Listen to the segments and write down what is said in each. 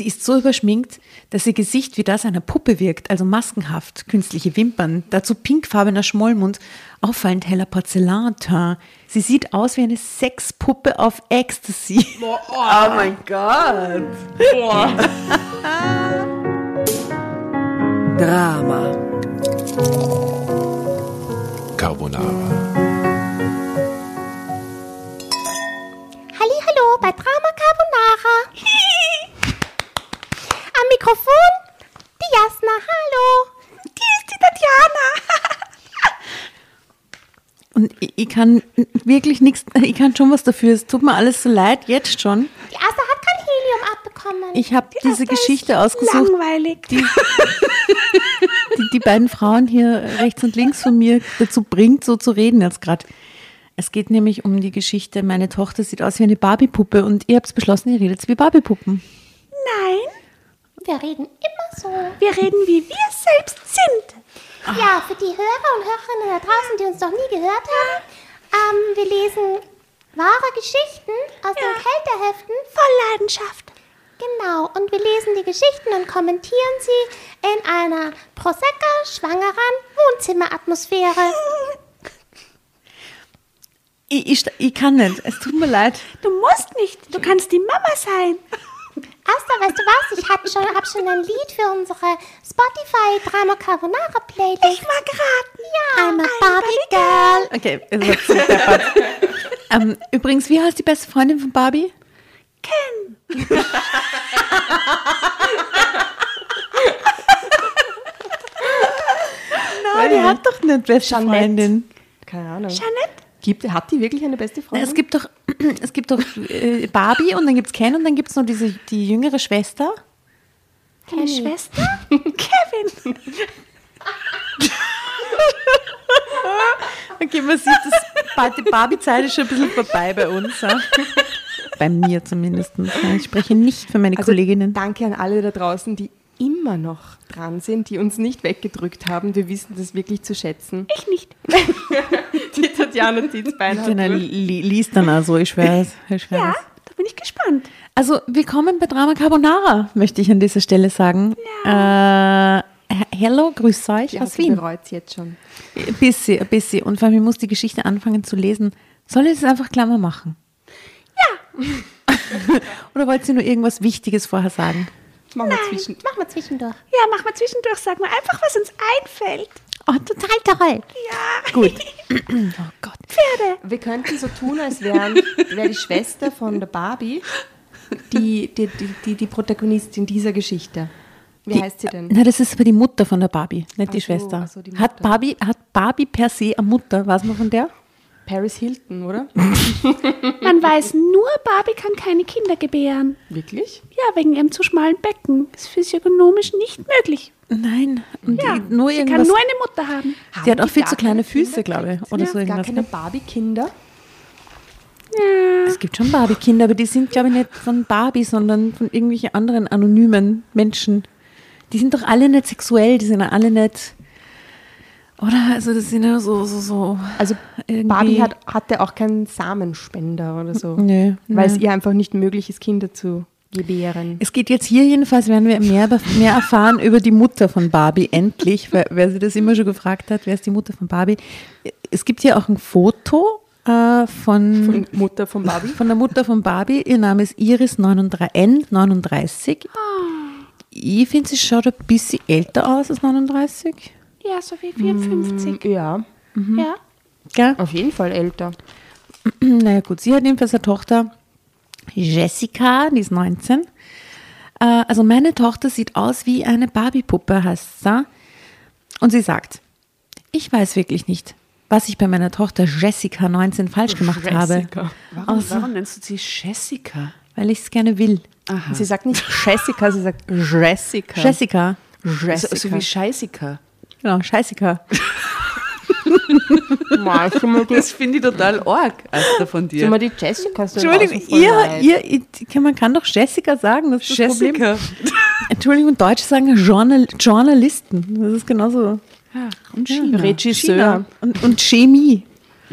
Sie ist so überschminkt, dass ihr Gesicht wie das einer Puppe wirkt, also maskenhaft, künstliche Wimpern, dazu pinkfarbener Schmollmund, auffallend heller Porzellanteint. Sie sieht aus wie eine Sexpuppe auf Ecstasy. Oh, mein Gott. Drama. Carbonara. Hallo bei Drama Carbonara. Mikrofon die Jasna. Hallo. Die ist die Tatjana. Und ich, ich kann wirklich nichts, ich kann schon was dafür. Es tut mir alles so leid, jetzt schon. Die Asta hat kein Helium abbekommen. Ich habe diese Geschichte ausgesucht, Langweilig. die, die die beiden Frauen hier rechts und links von mir dazu bringt, so zu reden jetzt gerade. Es geht nämlich um die Geschichte, meine Tochter sieht aus wie eine Barbiepuppe und ihr habt beschlossen, ihr redet wie Barbiepuppen. Nein. Wir reden immer so. Wir reden, wie wir selbst sind. Ja, für die Hörer und Hörerinnen da draußen, die uns noch nie gehört haben, ähm, wir lesen wahre Geschichten aus den Kälteheften. Voll Leidenschaft. Genau, und wir lesen die Geschichten und kommentieren sie in einer Prosecco-schwangeren Wohnzimmeratmosphäre. Ich, ich, ich kann nicht, es tut mir leid. Du musst nicht. Du kannst die Mama sein. Asta, weißt du was? Ich habe schon, hab schon ein Lied für unsere Spotify Drama Carbonara Playlist. Ich mag raten. Ja, I'm a Barbie Girl. Okay, es wird deppert. ähm, Übrigens, wie heißt die beste Freundin von Barbie? Ken. Nein, die hat doch eine beste Jeanette. Freundin. Keine Ahnung. Jeanette? Gibt, hat die wirklich eine beste Freundin? Es gibt doch, es gibt doch äh, Barbie und dann gibt es Ken und dann gibt es noch diese, die jüngere Schwester. Deine Schwester? Kevin. Okay, man sieht, das, die Barbie-Zeit ist schon ein bisschen vorbei bei uns. Ja? Bei mir zumindest. Ich spreche nicht für meine Also Kolleginnen. danke an alle da draußen, die immer noch dran sind, die uns nicht weggedrückt haben. Wir wissen das wirklich zu schätzen. Ich nicht. Die Tatjana Dienstbein Die li liest dann also, ich schwöre es. Ich schwöre Ja, da bin ich gespannt. Also, willkommen bei Drama Carbonara, möchte ich an dieser Stelle sagen. Äh, hello, grüß euch Ja, aus Wien. bereut es jetzt schon. Ein bisschen, ein bisschen. Und vor allem, ich muss die Geschichte anfangen zu lesen. Soll ich es einfach Klammer machen? Ja. Oder wollt ihr nur irgendwas Wichtiges vorher sagen? Machen wir zwischen. Mach mal zwischendurch. Ja, mach mal zwischendurch. Sag mal einfach, was uns einfällt. Oh, total toll. Ja. Gut. Oh Gott. Pferde. Wir könnten so tun, als wären, wäre die Schwester von der Barbie die, die, die, die, die Protagonistin dieser Geschichte. Wie Die- heißt sie denn? Na, das ist aber die Mutter von der Barbie, nicht die Ach so, Schwester. so, die Hat. Barbie, hat Barbie per se eine Mutter? Weiß man von der? Paris Hilton, oder? Man weiß nur, Barbie kann keine Kinder gebären. Wirklich? Ja, wegen ihrem zu schmalen Becken. Ist physiognomisch nicht möglich. Nein. Und Ja, die, nur sie irgendwas. kann nur eine Mutter haben. sie hat auch viel gar zu kleine Kinder Füße, glaube ich. Oder Ja, so Gar irgendwas. keine ne? Barbie-Kinder? Es gibt schon Barbie-Kinder, aber die sind, glaube ich, nicht von Barbie, sondern von irgendwelchen anderen anonymen Menschen. Die sind doch alle nicht sexuell, die sind ja alle nicht. Oder? Also, das sind ja so, so, so. Also Barbie hat, hatte auch keinen Samenspender oder so. Nö, Weil es nö. ihr einfach nicht möglich ist, Kinder zu gebären. Es geht jetzt hier jedenfalls, werden wir mehr, mehr erfahren über die Mutter von Barbie, endlich, weil, wer sich das immer schon gefragt hat, wer ist die Mutter von Barbie. Es gibt hier auch ein Foto äh, von, Von Mutter von Barbie. von der Mutter von Barbie. Ihr Name ist Iris 39, N39. Ich finde, sie schaut ein bisschen älter aus als 39. Ja, so wie 54. Ja, Ja. Gell? auf jeden Fall älter. Naja gut, sie hat jedenfalls eine Tochter, Jessica, die ist 19. Äh, also meine Tochter sieht aus wie eine Barbie-Puppe, heißt sie. Und sie sagt, ich weiß wirklich nicht, was ich bei meiner Tochter Jessica 19 falsch gemacht habe. Jessica. Warum, Also- warum nennst du sie Jessica? Weil ich es gerne will. Aha. Sie sagt nicht Jessica, sie sagt Jessica. Jessica. so, Jessica. so wie Scheißica. Genau, Jessica. Die, Das finde ich total arg, Asta, von dir. schon mal die Jessica. Entschuldigung, ihr, ihr, ihr, man kann doch Jessica sagen, das ist das Problem. Jessica. Entschuldigung, Deutsche sagen Journal, Journalisten. Das ist genauso. Und China. Regisseur. China. Und, und Chemie.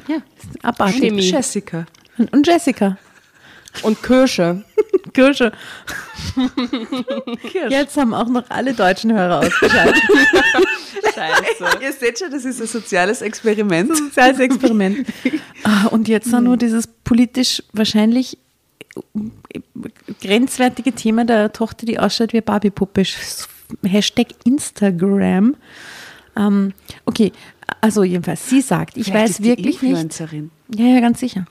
Ja. Abartig. Chemie. Jessica. Und, und Jessica. Und Kirsche. Kirsche. Jetzt haben auch noch alle deutschen Hörer ausgeschaltet. Scheiße. Ihr seht schon, das ist ein soziales Experiment. Soziales Experiment. Ah, Und jetzt dann nur dieses politisch wahrscheinlich grenzwertige Thema der Tochter, die ausschaut wie Barbie-Puppe. Hashtag Instagram. Ähm, okay, also jedenfalls, sie sagt, ich Vielleicht weiß ist die wirklich nicht, Influencerin. ja, ja, ganz sicher.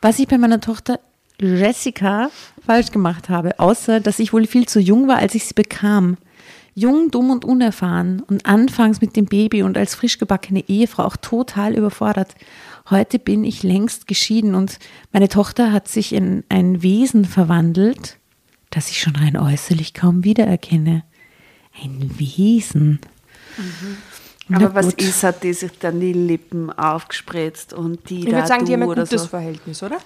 Was ich bei meiner Tochter Jessica falsch gemacht habe, außer dass ich wohl viel zu jung war, als ich sie bekam. Jung, dumm und unerfahren und anfangs mit dem Baby und als frisch gebackene Ehefrau auch total überfordert. Heute bin ich längst geschieden und meine Tochter hat sich in ein Wesen verwandelt, das ich schon rein äußerlich kaum wiedererkenne. Ein Wesen. Na Aber was ist, hat die sich dann die Lippen aufgespritzt und die Ich würde sagen, die haben ein gutes so, Verhältnis, oder?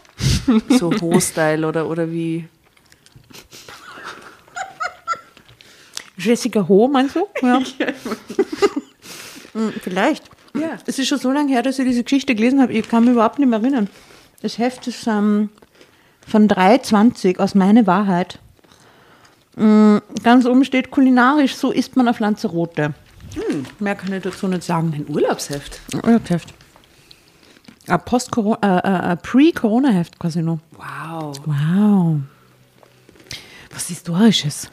so Ho-Style oder, oder wie? Jessica Ho, meinst du? Ja. Hm, Vielleicht. Ja. Es ist schon so lange her, dass ich diese Geschichte gelesen habe. Ich kann mich überhaupt nicht mehr erinnern. Das Heft ist ähm, von 3,20 aus Meine Wahrheit. Mm, Ganz oben steht kulinarisch, so isst man auf Lanzarote. Mehr kann ich dazu nicht sagen. Ein Urlaubsheft. Urlaubsheft. Ein Post-Corona, äh, äh, ein Pre-Corona-Heft quasi noch. Wow. Wow. Was Historisches.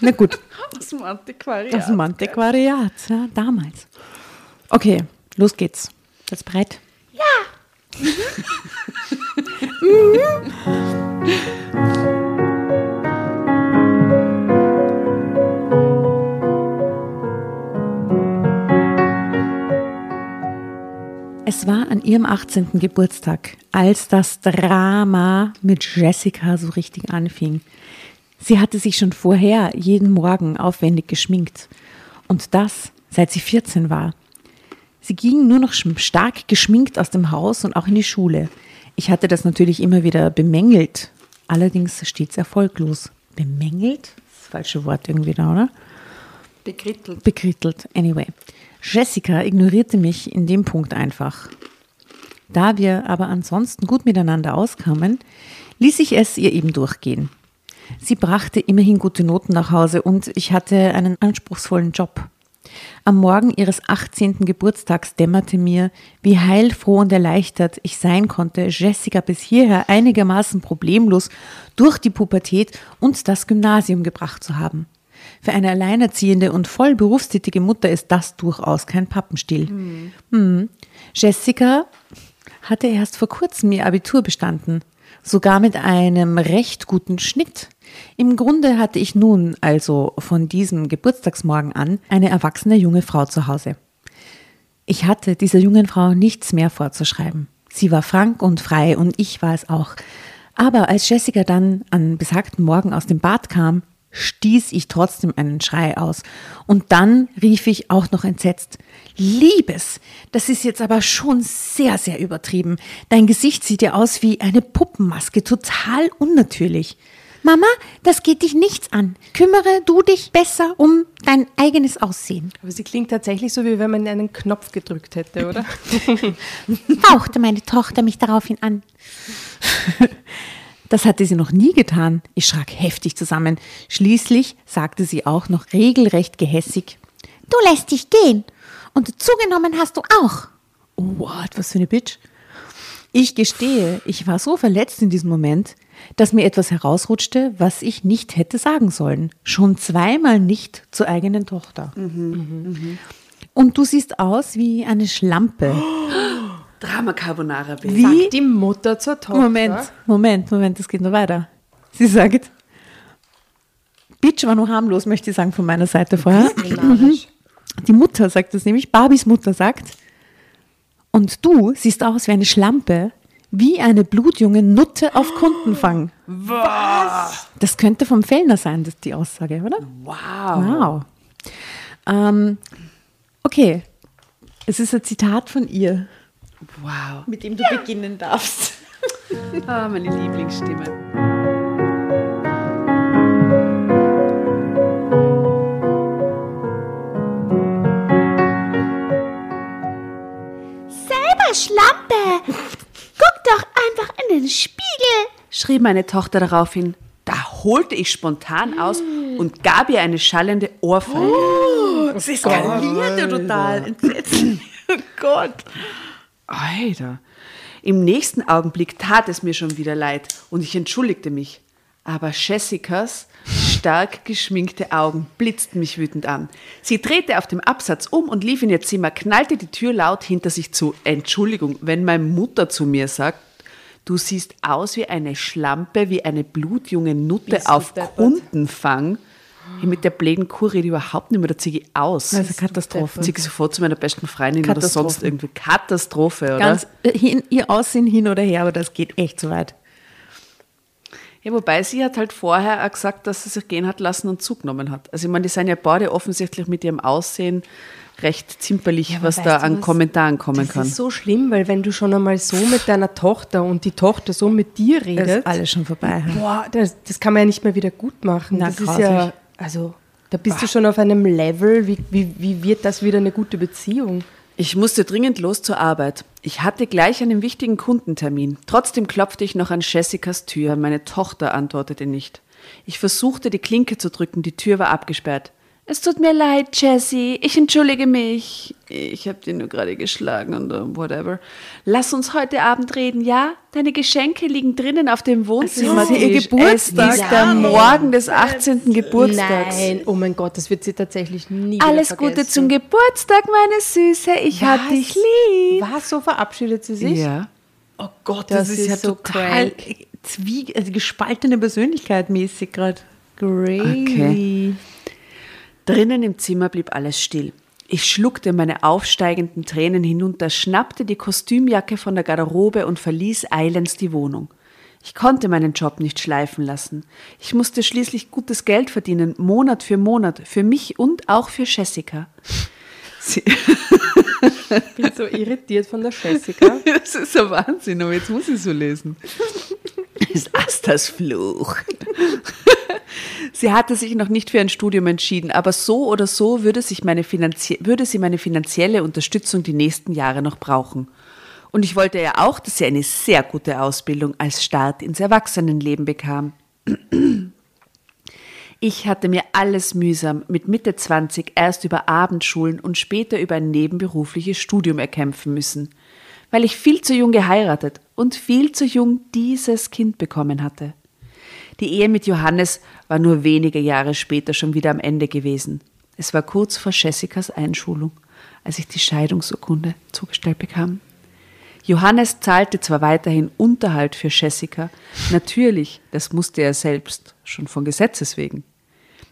Na gut. Aus dem Antiquariat. Das ist ein Antiquariat, ja, damals. Okay, los geht's. Das breit. Es war an ihrem 18. Geburtstag, als das Drama mit Jessica so richtig anfing. Sie hatte sich schon vorher jeden Morgen aufwendig geschminkt. Und das, seit sie 14 war. Sie ging nur noch stark geschminkt aus dem Haus und auch in die Schule. Ich hatte das natürlich immer wieder bemängelt, allerdings stets erfolglos. Bemängelt? Das falsche Wort irgendwie da, oder? Bekrittelt. bekrittelt. Anyway, Jessica ignorierte mich in dem Punkt einfach. Da wir aber ansonsten gut miteinander auskamen, ließ ich es ihr eben durchgehen. Sie brachte immerhin gute Noten nach Hause und ich hatte einen anspruchsvollen Job. Am Morgen ihres 18. Geburtstags dämmerte mir, wie heilfroh und erleichtert ich sein konnte, Jessica bis hierher einigermaßen problemlos durch die Pubertät und das Gymnasium gebracht zu haben. Für eine alleinerziehende und voll berufstätige Mutter ist das durchaus kein Pappenstiel. Hm. Jessica hatte erst vor kurzem ihr Abitur bestanden, sogar mit einem recht guten Schnitt. Im Grunde hatte ich nun, also von diesem Geburtstagsmorgen an, eine erwachsene junge Frau zu Hause. Ich hatte dieser jungen Frau nichts mehr vorzuschreiben. Sie war frank und frei und ich war es auch. Aber als Jessica dann an besagten Morgen aus dem Bad kam, stieß ich trotzdem einen Schrei aus. Und dann rief ich auch noch entsetzt, Liebes, das ist jetzt aber schon sehr, sehr übertrieben. Dein Gesicht sieht ja aus wie eine Puppenmaske, total unnatürlich. Mama, das geht dich nichts an. Kümmere du dich besser um dein eigenes Aussehen. Aber sie klingt tatsächlich so, wie wenn man einen Knopf gedrückt hätte, oder? Hauchte meine Tochter mich daraufhin an. Das hatte sie noch nie getan. Ich schrak heftig zusammen. Schließlich sagte sie auch noch regelrecht gehässig. Du lässt dich gehen. Und zugenommen hast du auch. Oh, what, was für eine Bitch. Ich gestehe, ich war so verletzt in diesem Moment, dass mir etwas herausrutschte, was ich nicht hätte sagen sollen. Schon zweimal nicht zur eigenen Tochter. Und du siehst aus wie eine Schlampe. Drama Carbonara Baby. Wie? Sagt die Mutter zur Tochter. Moment, Moment, Moment, es geht noch weiter. Sie sagt, Bitch war nur harmlos, möchte ich sagen von meiner Seite vorher. Disziplinarisch. Die Mutter sagt das nämlich, Barbies Mutter sagt, und du siehst aus wie eine Schlampe, wie eine blutjunge Nutte auf Kundenfang. Was? Das könnte vom Fellner sein, das die Aussage, oder? Wow. Wow. Ähm, okay, es ist ein Zitat von ihr, Wow. mit dem du beginnen darfst. Ah, meine Lieblingsstimme. Selber Schlampe. Guck doch einfach in den Spiegel schrie meine Tochter daraufhin. Da holte ich spontan aus und gab ihr eine schallende Ohrfeige. Oh, sie skalierte total. Entsetzlich. Oh Gott. Alter. Im nächsten Augenblick tat es mir schon wieder leid und ich entschuldigte mich. Aber Jessicas stark geschminkte Augen blitzten mich wütend an. Sie drehte auf dem Absatz um und lief in ihr Zimmer, knallte die Tür laut hinter sich zu. Entschuldigung, wenn meine Mutter zu mir sagt, du siehst aus wie eine Schlampe, wie eine blutjunge Nutte Bist auf deppert? Ich mit der bläden Kuh rede überhaupt nicht mehr, da ziehe ich aus. Also Katastrophe. Ziehe ich sofort zu meiner besten Freundin oder sonst irgendwie. Katastrophe, oder? Ganz hin, ihr Aussehen hin oder her, aber das geht echt zu weit. Ja, wobei sie hat halt vorher auch gesagt, dass sie sich gehen hat lassen und zugenommen hat. Also ich meine, die sind ja beide offensichtlich mit ihrem Aussehen recht zimperlich, was weißt da an was? Kommentaren kommen Das kann. ist so schlimm, weil wenn du schon einmal so mit deiner Tochter und die Tochter so mit dir Das redet, ist alles schon vorbei. boah, das, das kann man ja nicht mehr wieder gut machen. Na, das ist grauslich. ja, also da bist du schon auf einem Level, wie, wie, wie wird das wieder eine gute Beziehung? Ich musste dringend los zur Arbeit. Ich hatte gleich einen wichtigen Kundentermin. Trotzdem klopfte ich noch an Jessicas Tür. Meine Tochter antwortete nicht. Ich versuchte, die Klinke zu drücken. Die Tür war abgesperrt. Es tut mir leid, Jessie. Ich entschuldige mich. Ich habe dir nur gerade geschlagen und uh, whatever. Lass uns heute Abend reden, ja? Deine Geschenke liegen drinnen auf dem Wohnzimmer. ist ihr Geburtstag. Ist der Morgen des 18. Geburtstags. Nein, oh mein Gott, das wird sie tatsächlich nie Alles Gute zum Geburtstag, meine Süße. Ich hab Was? dich lieb. Was, so verabschiedet sie sich? Ja. Oh Gott, Das das, ist, ist ja so total zwie also gespaltene Persönlichkeit mäßig gerade. Crazy. Drinnen im Zimmer blieb alles still. Ich schluckte meine aufsteigenden Tränen hinunter, schnappte die Kostümjacke von der Garderobe und verließ eilends die Wohnung. Ich konnte meinen Job nicht schleifen lassen. Ich musste schließlich gutes Geld verdienen, Monat für Monat, für mich und auch für Jessica. Sie, Ich bin so irritiert von der Jessica. das ist ein Wahnsinn, aber jetzt muss ich so lesen. ist Astas Fluch. Sie hatte sich noch nicht für ein Studium entschieden, aber so oder so würde, sich meine würde sie meine finanzielle Unterstützung die nächsten Jahre noch brauchen. Und ich wollte ja auch, dass sie eine sehr gute Ausbildung als Start ins Erwachsenenleben bekam. Ich hatte mir alles mühsam mit Mitte 20 erst über Abendschulen und später über ein nebenberufliches Studium erkämpfen müssen, weil ich viel zu jung geheiratet und viel zu jung dieses Kind bekommen hatte. Die Ehe mit Johannes war nur wenige Jahre später schon wieder am Ende gewesen. Es war kurz vor Jessicas Einschulung, als ich die Scheidungsurkunde zugestellt bekam. Johannes zahlte zwar weiterhin Unterhalt für Jessica, natürlich, das musste er selbst, schon von Gesetzes wegen.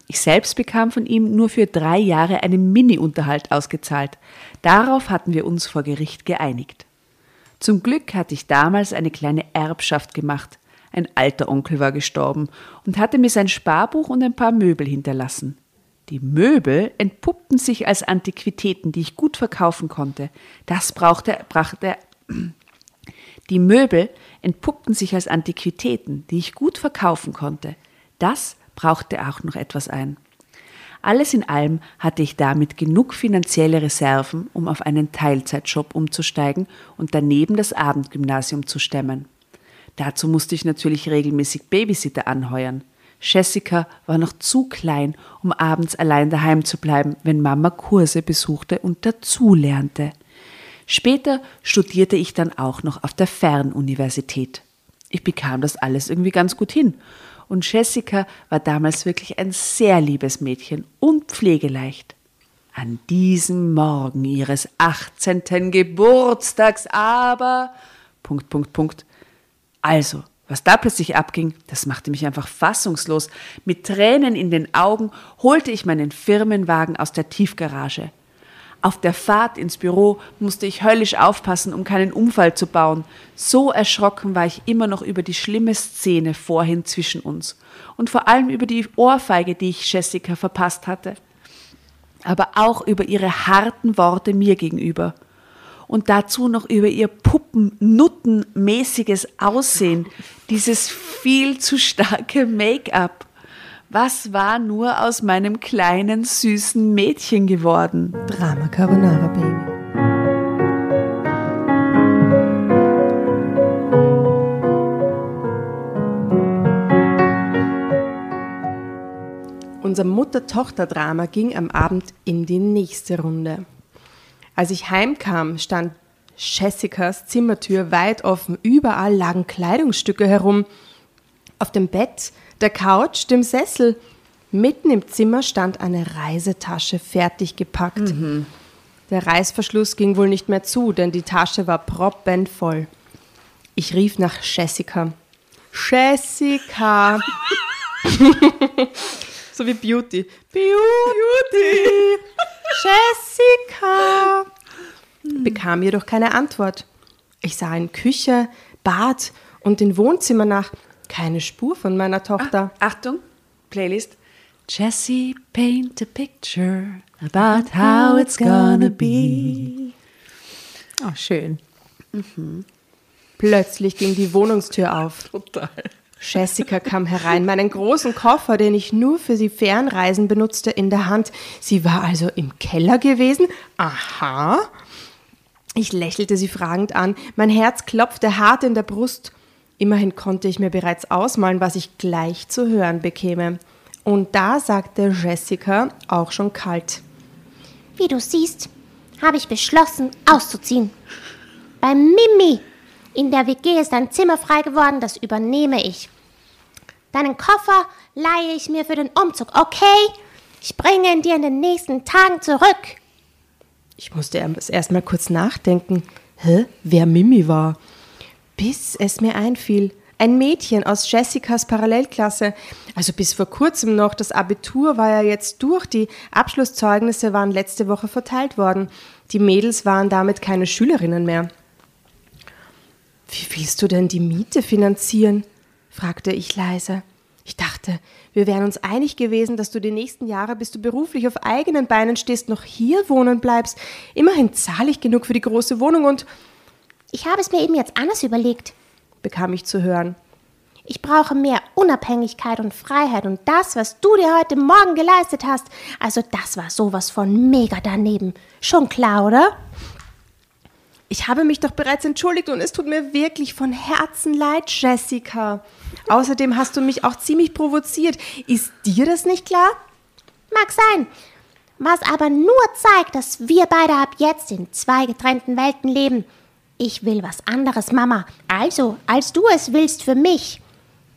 Ich selbst bekam von ihm nur für drei Jahre einen Mini-Unterhalt ausgezahlt. Darauf hatten wir uns vor Gericht geeinigt. Zum Glück hatte ich damals eine kleine Erbschaft gemacht. Ein alter Onkel war gestorben und hatte mir sein Sparbuch und ein paar Möbel hinterlassen. Die Möbel entpuppten sich als Antiquitäten, die ich gut verkaufen konnte. Das brauchte, brachte die Möbel entpuppten sich als Antiquitäten, die ich gut verkaufen konnte. Das brauchte auch noch etwas ein. Alles in allem hatte ich damit genug finanzielle Reserven, um auf einen Teilzeitjob umzusteigen und daneben das Abendgymnasium zu stemmen. Dazu musste ich natürlich regelmäßig Babysitter anheuern. Jessica war noch zu klein, um abends allein daheim zu bleiben, wenn Mama Kurse besuchte und dazulernte. Später studierte ich dann auch noch auf der Fernuniversität. Ich bekam das alles irgendwie ganz gut hin. Und Jessica war damals wirklich ein sehr liebes Mädchen und pflegeleicht. An diesem Morgen ihres 18. Geburtstags aber. Punkt, Punkt, Punkt. Also, was da plötzlich abging, das machte mich einfach fassungslos. Mit Tränen in den Augen holte ich meinen Firmenwagen aus der Tiefgarage. Auf der Fahrt ins Büro musste ich höllisch aufpassen, um keinen Unfall zu bauen. So erschrocken war ich immer noch über die schlimme Szene vorhin zwischen uns und vor allem über die Ohrfeige, die ich Jessica verpasst hatte, aber auch über ihre harten Worte mir gegenüber und dazu noch über ihr puppennuttenmäßiges Aussehen, dieses viel zu starke Make-up. Was war nur aus meinem kleinen, süßen Mädchen geworden? Drama Carbonara Baby. Unser Mutter-Tochter-Drama ging am Abend in die nächste Runde. Als ich heimkam, stand Jessicas Zimmertür weit offen. Überall lagen Kleidungsstücke herum. Auf dem Bett, der Couch, dem Sessel. Mitten im Zimmer stand eine Reisetasche fertig gepackt. Der Reißverschluss ging wohl nicht mehr zu, denn die Tasche war proppenvoll. Ich rief nach Jessica. Jessica! so wie Beauty. Beauty! Jessica! Bekam jedoch keine Antwort. Ich sah in Küche, Bad und in Wohnzimmer nach. Keine Spur von meiner Tochter. Achtung, Playlist. Jessie, paint a picture about how it's gonna be. Oh, schön. Plötzlich ging die Wohnungstür auf. Total. Jessica kam herein, meinen großen Koffer, den ich nur für die Fernreisen benutzte, in der Hand. Sie war also im Keller gewesen? Aha. Ich lächelte sie fragend an. Mein Herz klopfte hart in der Brust. Immerhin konnte ich mir bereits ausmalen, was ich gleich zu hören bekäme. Und da sagte Jessica, auch schon kalt. Wie du siehst, habe ich beschlossen, auszuziehen. Bei Mimi. In der WG ist ein Zimmer frei geworden, das übernehme ich. Deinen Koffer leihe ich mir für den Umzug, okay? Ich bringe ihn dir in den nächsten Tagen zurück. Ich musste erst erst mal kurz nachdenken, hä, wer Mimi war. Bis es mir einfiel. Ein Mädchen aus Jessicas Parallelklasse. Also bis vor kurzem noch. Das Abitur war ja jetzt durch. Die Abschlusszeugnisse waren letzte Woche verteilt worden. Die Mädels waren damit keine Schülerinnen mehr. Wie willst du denn die Miete finanzieren? fragte ich leise. Ich dachte, wir wären uns einig gewesen, dass du die nächsten Jahre, bis du beruflich auf eigenen Beinen stehst, noch hier wohnen bleibst. Immerhin zahle ich genug für die große Wohnung und Ich habe es mir eben jetzt anders überlegt. bekam ich zu hören. Ich brauche mehr Unabhängigkeit und Freiheit und das, was du dir heute Morgen geleistet hast, also das war sowas von mega daneben. Schon klar, oder? Ich habe mich doch bereits entschuldigt und es tut mir wirklich von Herzen leid, Jessica. Außerdem hast du mich auch ziemlich provoziert. Ist dir das nicht klar? Mag sein. Was aber nur zeigt, dass wir beide ab jetzt in zwei getrennten Welten leben. Ich will was anderes, Mama. Also, als du es willst für mich.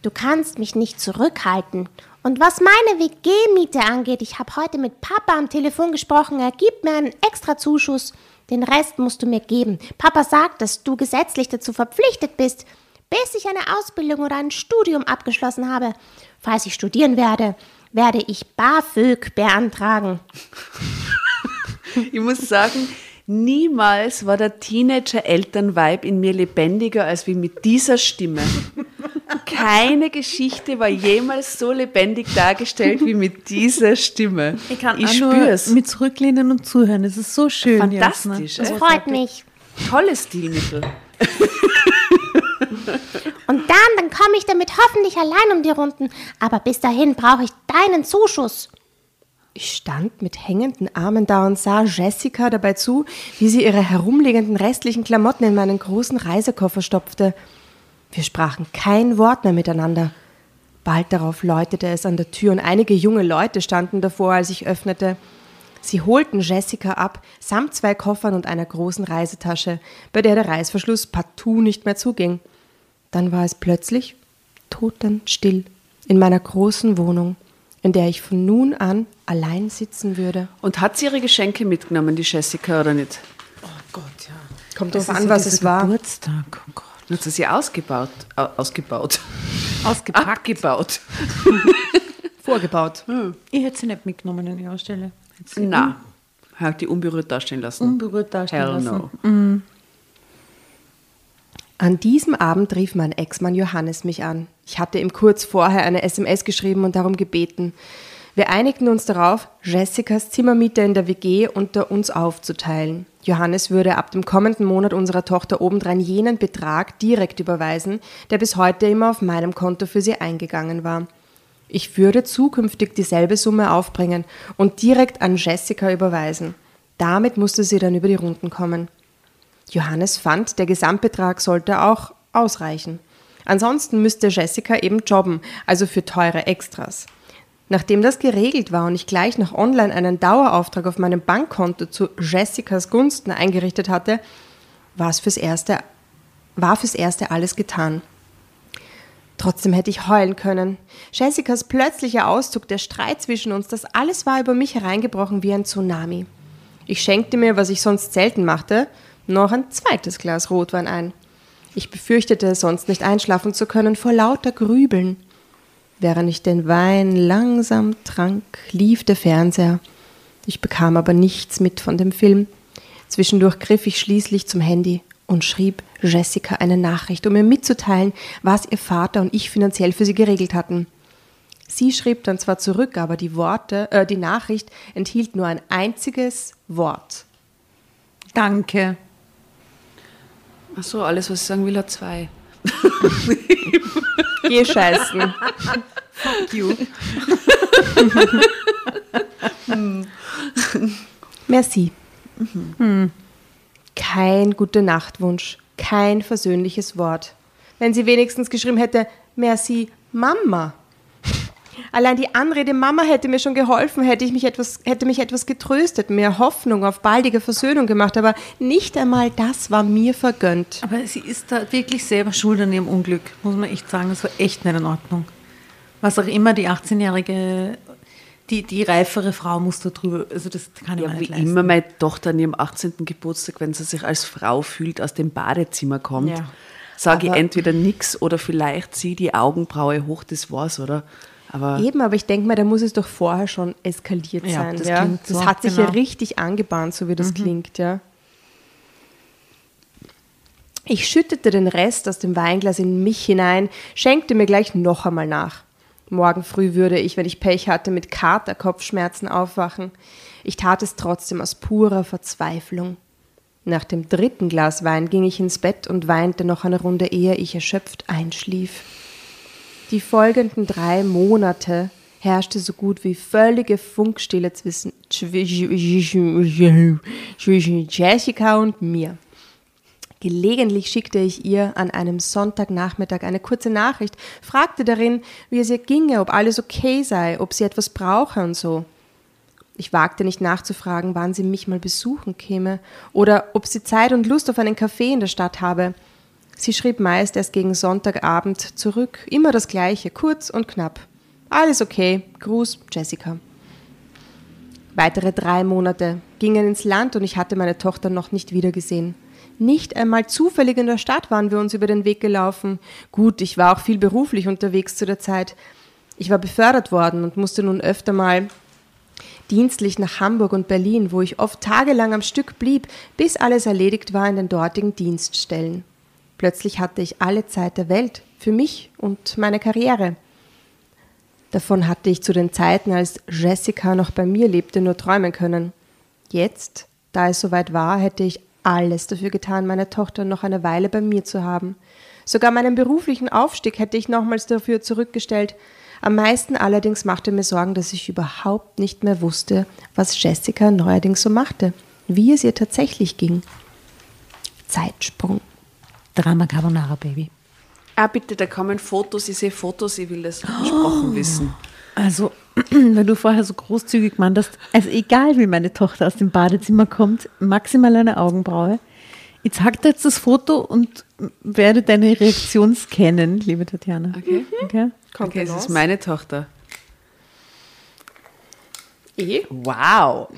Du kannst mich nicht zurückhalten. Und was meine WG-Miete angeht, ich habe heute mit Papa am Telefon gesprochen. Er gibt mir einen extra Zuschuss. Den Rest musst du mir geben. Papa sagt, dass du gesetzlich dazu verpflichtet bist, bis ich eine Ausbildung oder ein Studium abgeschlossen habe. Falls ich studieren werde, werde ich BAföG beantragen. Ich muss sagen, niemals war der Teenager-Eltern-Vibe in mir lebendiger als wie mit dieser Stimme. Keine Geschichte war jemals so lebendig dargestellt wie mit dieser Stimme. Ich kann ich auch nur spür's. mit zurücklehnen und zuhören. Es ist so schön. Fantastisch. Das äh. freut mich. Tolles Stilmittel. Und dann, dann komme ich damit hoffentlich allein um die Runden. Aber bis dahin brauche ich deinen Zuschuss. Ich stand mit hängenden Armen da und sah Jessica dabei zu, wie sie ihre herumliegenden restlichen Klamotten in meinen großen Reisekoffer stopfte. Wir sprachen kein Wort mehr miteinander. Bald darauf läutete es an der Tür und einige junge Leute standen davor, als ich öffnete. Sie holten Jessica ab, samt zwei Koffern und einer großen Reisetasche, bei der der Reißverschluss partout nicht mehr zuging. Dann war es plötzlich totenstill in meiner großen Wohnung, in der ich von nun an allein sitzen würde. Und hat sie ihre Geschenke mitgenommen, die Jessica, oder nicht? Kommt drauf an, was es war. Geburtstag. Oh Gott. Hat sie sie ausgebaut? Au- ausgebaut. Ausgepackt. Abgebaut. Vorgebaut. Ich hätte sie nicht mitgenommen an ihrer Stelle. Hätte sie Na, hat die unberührt dastehen lassen. unberührt dastehen Hell lassen. no. An diesem Abend rief mein Ex-Mann Johannes mich an. Ich hatte ihm kurz vorher eine SMS geschrieben und darum gebeten. Wir einigten uns darauf, Jessicas Zimmermiete in der WG unter uns aufzuteilen. Johannes würde ab dem kommenden Monat unserer Tochter obendrein jenen Betrag direkt überweisen, der bis heute immer auf meinem Konto für sie eingegangen war. Ich würde zukünftig dieselbe Summe aufbringen und direkt an Jessica überweisen. Damit musste sie dann über die Runden kommen. Johannes fand, der Gesamtbetrag sollte auch ausreichen. Ansonsten müsste Jessica eben jobben, also für teure Extras. Nachdem das geregelt war und ich gleich noch online einen Dauerauftrag auf meinem Bankkonto zu Jessicas Gunsten eingerichtet hatte, war fürs Erste, war fürs Erste alles getan. Trotzdem hätte ich heulen können. Jessicas plötzlicher Auszug, der Streit zwischen uns, das alles war über mich hereingebrochen wie ein Tsunami. Ich schenkte mir, was ich sonst selten machte, noch ein zweites Glas Rotwein ein. Ich befürchtete, sonst nicht einschlafen zu können vor lauter Grübeln. Während ich den Wein langsam trank, lief der Fernseher. Ich bekam aber nichts mit von dem Film. Zwischendurch griff ich schließlich zum Handy und schrieb Jessica eine Nachricht, um ihr mitzuteilen, was ihr Vater und ich finanziell für sie geregelt hatten. Sie schrieb dann zwar zurück, aber die Worte, äh, die Nachricht enthielt nur ein einziges Wort. Danke. Ach so, alles, was ich sagen will, hat zwei. Geh scheißen. Fuck you. Merci. Hm. Kein gute Nachtwunsch, kein versöhnliches Wort. Wenn sie wenigstens geschrieben hätte, Merci, Mama. Allein die Anrede Mama hätte mir schon geholfen, hätte, ich mich etwas, hätte mich etwas getröstet, mehr Hoffnung auf baldige Versöhnung gemacht, aber nicht einmal das war mir vergönnt. Aber sie ist da wirklich selber schuld an ihrem Unglück, muss man echt sagen. Das war echt nicht in Ordnung. Was auch immer die 18-jährige, die, die reifere Frau muss da drüber, also das kann ich Ja, mir wie nicht leisten. immer meine Tochter an ihrem 18. Geburtstag, wenn sie sich als Frau fühlt, aus dem Badezimmer kommt, Ja. sage ich entweder nix oder vielleicht zieh die Augenbraue hoch, das war's, oder? Aber Eben, aber ich denke mal, da muss es doch vorher schon eskaliert Ja, sein. das ja? das so, hat sich genau. ja richtig angebahnt, so wie das klingt, ja. Ich schüttete den Rest aus dem Weinglas in mich hinein, schenkte mir gleich noch einmal nach. Morgen früh würde ich, wenn ich Pech hatte, mit Katerkopfschmerzen aufwachen. Ich tat es trotzdem aus purer Verzweiflung. Nach dem dritten Glas Wein ging ich ins Bett und weinte noch eine Runde, ehe ich erschöpft einschlief. Die folgenden drei Monate herrschte so gut wie völlige Funkstille zwischen, Jessica und mir. Gelegentlich schickte ich ihr an einem Sonntagnachmittag eine kurze Nachricht, fragte darin, wie es ihr ginge, ob alles okay sei, ob sie etwas brauche und so. Ich wagte nicht nachzufragen, wann sie mich mal besuchen käme oder ob sie Zeit und Lust auf einen Kaffee in der Stadt habe. Sie schrieb meist erst gegen Sonntagabend zurück, immer das gleiche, kurz und knapp. Alles okay, Gruß, Jessica. Weitere drei Monate gingen ins Land und ich hatte meine Tochter noch nicht wiedergesehen. Nicht einmal zufällig in der Stadt waren wir uns über den Weg gelaufen. Gut, ich war auch viel beruflich unterwegs zu der Zeit. Ich war befördert worden und musste nun öfter mal dienstlich nach Hamburg und Berlin, wo ich oft tagelang am Stück blieb, bis alles erledigt war in den dortigen Dienststellen. Plötzlich hatte ich alle Zeit der Welt für mich und meine Karriere. Davon hatte ich zu den Zeiten, als Jessica noch bei mir lebte, nur träumen können. Jetzt, da es soweit war, hätte ich alles dafür getan, meine Tochter noch eine Weile bei mir zu haben. Sogar meinen beruflichen Aufstieg hätte ich nochmals dafür zurückgestellt. Am meisten allerdings machte mir Sorgen, dass ich überhaupt nicht mehr wusste, was Jessica neuerdings so machte, wie es ihr tatsächlich ging. Zeitsprung. Drama Carbonara, Baby. ah, bitte, da kommen Fotos, ich sehe Fotos, ich will das besprochen wissen. Also, weil du vorher so großzügig gemeint hast, also egal wie meine Tochter aus dem Badezimmer kommt, maximal eine Augenbraue. Ich zeig dir jetzt das Foto und werde deine Reaktion scannen, liebe Tatjana. Okay. okay? Okay, es ist meine Tochter. Eh, Wow.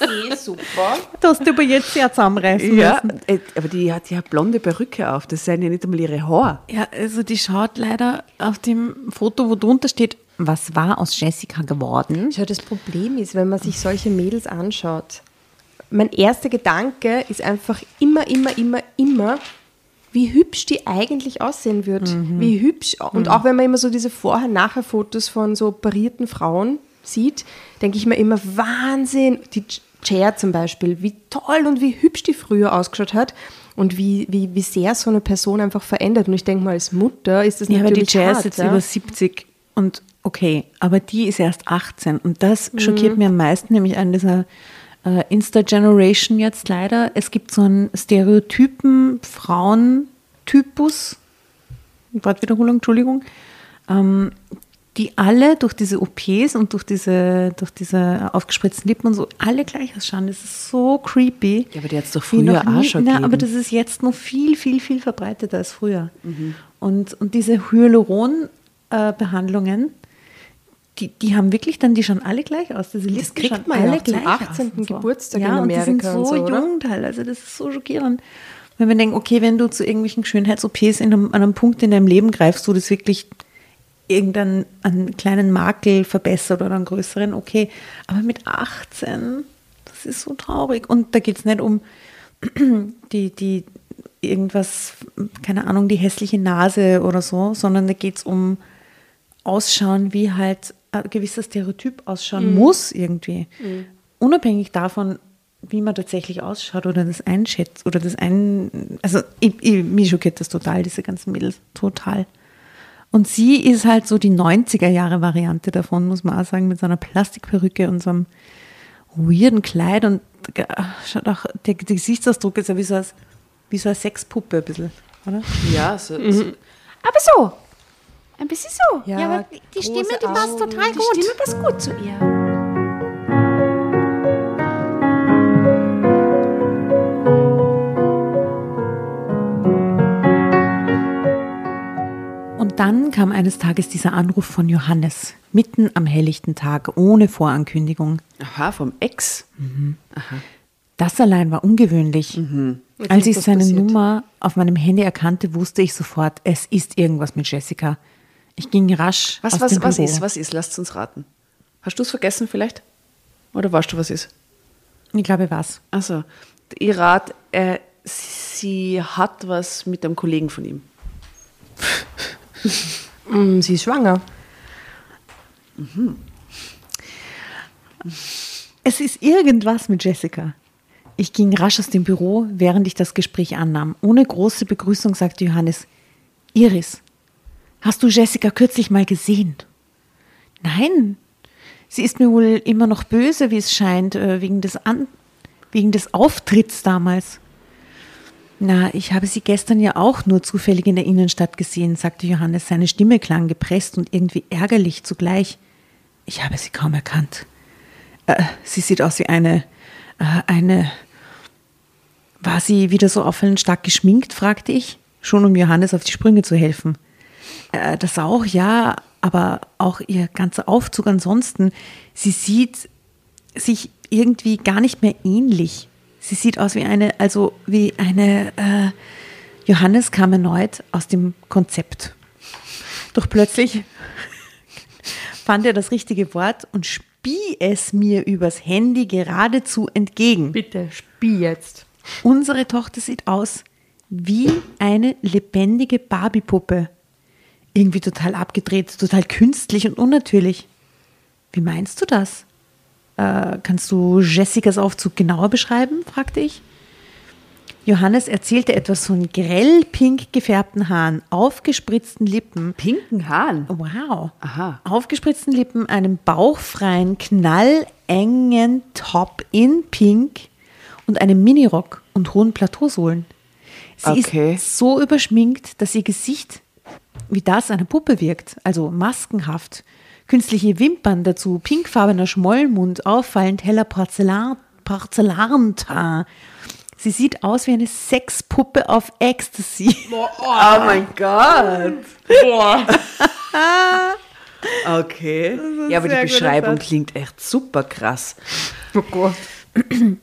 eh, super. Du hast dich aber jetzt sehr zusammenreißen Ja, müssen. äh, aber die hat ja blonde Perücke auf, das sind ja nicht einmal ihre Haare. Ja, also die schaut leider auf dem Foto, wo drunter steht, was war aus Jessica geworden? Schau, das Problem ist, wenn man sich solche Mädels anschaut, mein erster Gedanke ist einfach immer, immer, immer, immer, wie hübsch die eigentlich aussehen wird. Wie hübsch. Und auch wenn man immer so diese Vorher-Nachher-Fotos von so operierten Frauen sieht, denke ich mir immer, Wahnsinn. Die Cher zum Beispiel, wie toll und wie hübsch die früher ausgeschaut hat. Und wie, wie, wie sehr so eine Person einfach verändert. Und ich denke mal, als Mutter ist das Ja, aber die natürlich Jazz hart, ist jetzt ja? über 70 und okay, aber die ist erst 18 und das schockiert mir am meisten, nämlich an dieser äh, Insta-Generation jetzt leider. Es gibt so einen Stereotypen Frauentypus, Wortwiederholung, Entschuldigung, ähm, die alle durch diese OPs und durch diese, durch diese aufgespritzten Lippen und so alle gleich ausschauen. Das ist so creepy. Ja, aber die hat's doch Wie früher auch schon gegeben. aber das ist jetzt noch viel, viel, viel verbreiteter als früher. Mhm. Und, und diese Hyaluron-Behandlungen, die, die haben wirklich dann, die schauen alle gleich aus. Diese Lippen kriegt schauen man ja alle zum gleich 18. aus. Geburtstag ja, in und die sind Amerika so, und so, oder? jung teilweise, das ist so schockierend. Wenn wir denken, okay, wenn du zu irgendwelchen Schönheits-OPs in einem, an einem Punkt in deinem Leben greifst, wo das wirklich irgendeinen einen kleinen Makel verbessert oder einen größeren, okay. Aber mit 18, das ist so traurig. Und da geht es nicht um die, die irgendwas, keine Ahnung, die hässliche Nase oder so, sondern da geht es um Ausschauen, wie halt ein gewisser Stereotyp ausschauen muss irgendwie. Unabhängig davon, wie man tatsächlich ausschaut oder das einschätzt oder das ein, also ich, ich, mich schockiert das total, diese ganzen Mädels, total. Und sie ist halt so die 90er Jahre Variante davon, muss man auch sagen, mit so einer Plastikperücke und so einem weirden Kleid und äh, schaut auch, der, der Gesichtsausdruck ist ja wie so, als, wie so eine Sexpuppe ein bisschen, oder? Ja, so, Mhm. so. Aber so. Ein bisschen so. Ja, Ja, aber die Stimme, die passt total Die gut. Stimme passt gut zu ihr. Dann kam eines Tages dieser Anruf von Johannes, mitten am helllichten Tag, ohne Vorankündigung. Aha, vom Ex. Das allein war ungewöhnlich. Als ist ich seine passiert. Nummer auf meinem Handy erkannte, wusste ich sofort, es ist irgendwas mit Jessica. Ich ging rasch Was, aus was, dem was Büro. ist? Was ist? Lasst uns raten. Hast du es vergessen vielleicht? Oder weißt du, was ist? Ich glaube, was? Also, ihr Rat, äh, sie hat was mit einem Kollegen von ihm. Mm, sie ist schwanger. Es ist irgendwas mit Jessica. Ich ging rasch aus dem Büro, während ich das Gespräch annahm. Ohne große Begrüßung sagte Johannes, Iris, hast du Jessica kürzlich mal gesehen? Nein, sie ist mir wohl immer noch böse, wie es scheint, äh, wegen des, An wegen des Auftritts damals. Na, ich habe sie gestern ja auch nur zufällig in der Innenstadt gesehen, sagte Johannes. Seine Stimme klang gepresst und irgendwie ärgerlich zugleich. Ich habe sie kaum erkannt. Äh, sie sieht aus wie eine, äh, eine. War sie wieder so auffallend stark geschminkt, fragte ich, schon um Johannes auf die Sprünge zu helfen. Äh, das auch, ja, aber auch ihr ganzer Aufzug ansonsten. Sie sieht sich irgendwie gar nicht mehr ähnlich. Sie sieht aus wie eine, also wie eine. Äh, Johannes kam erneut aus dem Konzept. Doch plötzlich fand er das richtige Wort und spie es mir übers Handy geradezu entgegen. Bitte, spiel jetzt. Unsere Tochter sieht aus wie eine lebendige Barbiepuppe. Irgendwie total abgedreht, total künstlich und unnatürlich. Wie meinst du das? Äh, kannst du Jessicas Aufzug genauer beschreiben? fragte ich. Johannes erzählte etwas von grell pink gefärbten Haaren, aufgespritzten Lippen, Pinken Haaren. Wow. Aha. Aufgespritzten Lippen, einem bauchfreien, knallengen Top in Pink und einem Minirock und hohen Plateausohlen. Sie Okay. ist so überschminkt, dass ihr Gesicht wie das einer Puppe wirkt, also maskenhaft. Künstliche Wimpern dazu, pinkfarbener Schmollmund, auffallend heller Porzellan, Porzellanteint. Sie sieht aus wie eine Sexpuppe auf Ecstasy. Oh mein Gott. Boah. okay. Ja, aber die Beschreibung klingt echt super krass. Oh Gott.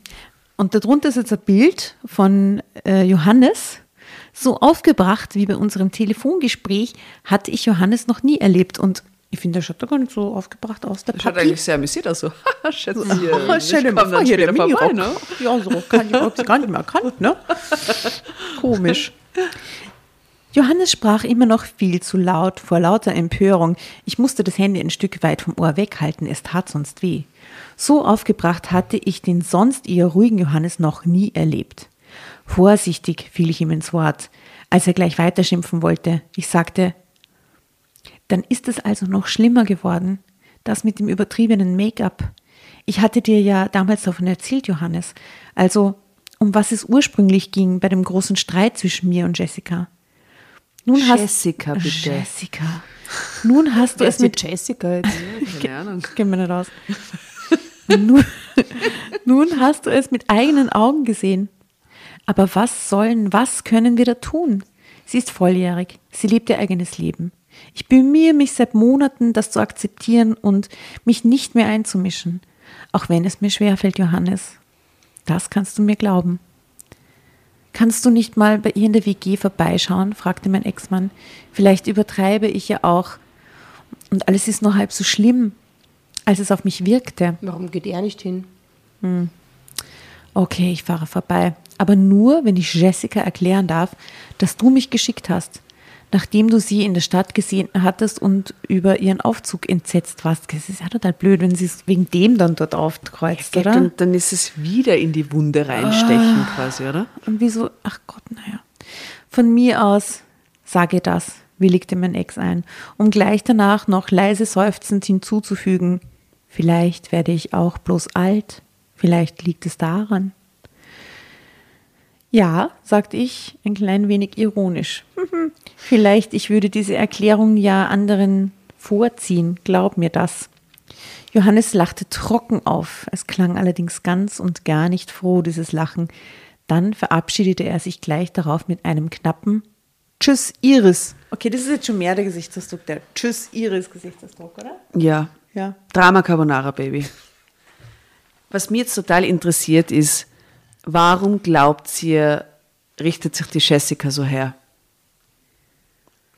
Und darunter ist jetzt ein Bild von äh, Johannes. So aufgebracht wie bei unserem Telefongespräch hatte ich Johannes noch nie erlebt. Und ich finde, der schaut doch gar nicht so aufgebracht aus. Der Schaut eigentlich sehr amüsiert aus. So. Schätzchen. Oh, stell dir Ich mal komm vor, dann hier der vorbei, ne? Ja, so kann ich überhaupt gar nicht mehr erkannt, ne? Komisch. Johannes sprach immer noch viel zu laut, vor lauter Empörung. Ich musste das Handy ein Stück weit vom Ohr weghalten, es tat sonst weh. So aufgebracht hatte ich den sonst eher ruhigen Johannes noch nie erlebt. Vorsichtig fiel ich ihm ins Wort, als er gleich weiterschimpfen wollte. Ich sagte, dann ist es also noch schlimmer geworden, das mit dem übertriebenen Make-up. Ich hatte dir ja damals davon erzählt, Johannes. Also, um was es ursprünglich ging bei dem großen Streit zwischen mir und Jessica. Nun Jessica, bitte. Jessica. Nun hast du es mit mit Jessica jetzt? Keine Ahnung. Gehen wir nicht raus. nun, nun hast du es mit eigenen Augen gesehen. Aber was sollen, was können wir da tun? Sie ist volljährig. Sie lebt ihr eigenes Leben. Ich bemühe mich seit Monaten, das zu akzeptieren und mich nicht mehr einzumischen. Auch wenn es mir schwerfällt, Johannes. Das kannst du mir glauben. Kannst du nicht mal bei ihr in der WG vorbeischauen? fragte mein Ex-Mann. Vielleicht übertreibe ich ja auch. Und alles ist nur halb so schlimm, als es auf mich wirkte. Warum geht er nicht hin? Okay, ich fahre vorbei. Aber nur, wenn ich Jessica erklären darf, dass du mich geschickt hast. Nachdem du sie in der Stadt gesehen hattest und über ihren Aufzug entsetzt warst. Das ist ja total blöd, wenn sie es wegen dem dann dort aufkreuzt, oder? Dann, dann ist es wieder in die Wunde reinstechen quasi, oder? Und wieso, ach Gott, naja. Von mir aus sage das, willigte mein Ex ein, um gleich danach noch leise seufzend hinzuzufügen. Vielleicht werde ich auch bloß alt, vielleicht liegt es daran. Ja, sagte ich, ein klein wenig ironisch. Vielleicht ich würde diese Erklärung ja anderen vorziehen, glaub mir das. Johannes lachte trocken auf. Es klang allerdings ganz und gar nicht froh, dieses Lachen. Dann verabschiedete er sich gleich darauf mit einem knappen Tschüss, Iris. Okay, das ist jetzt schon mehr der Gesichtsausdruck, der Tschüss, Iris Gesichtsausdruck, oder? Ja. Ja. Drama Carbonara Baby. Was mich jetzt total interessiert ist, warum glaubt ihr, richtet sich die Jessica so her?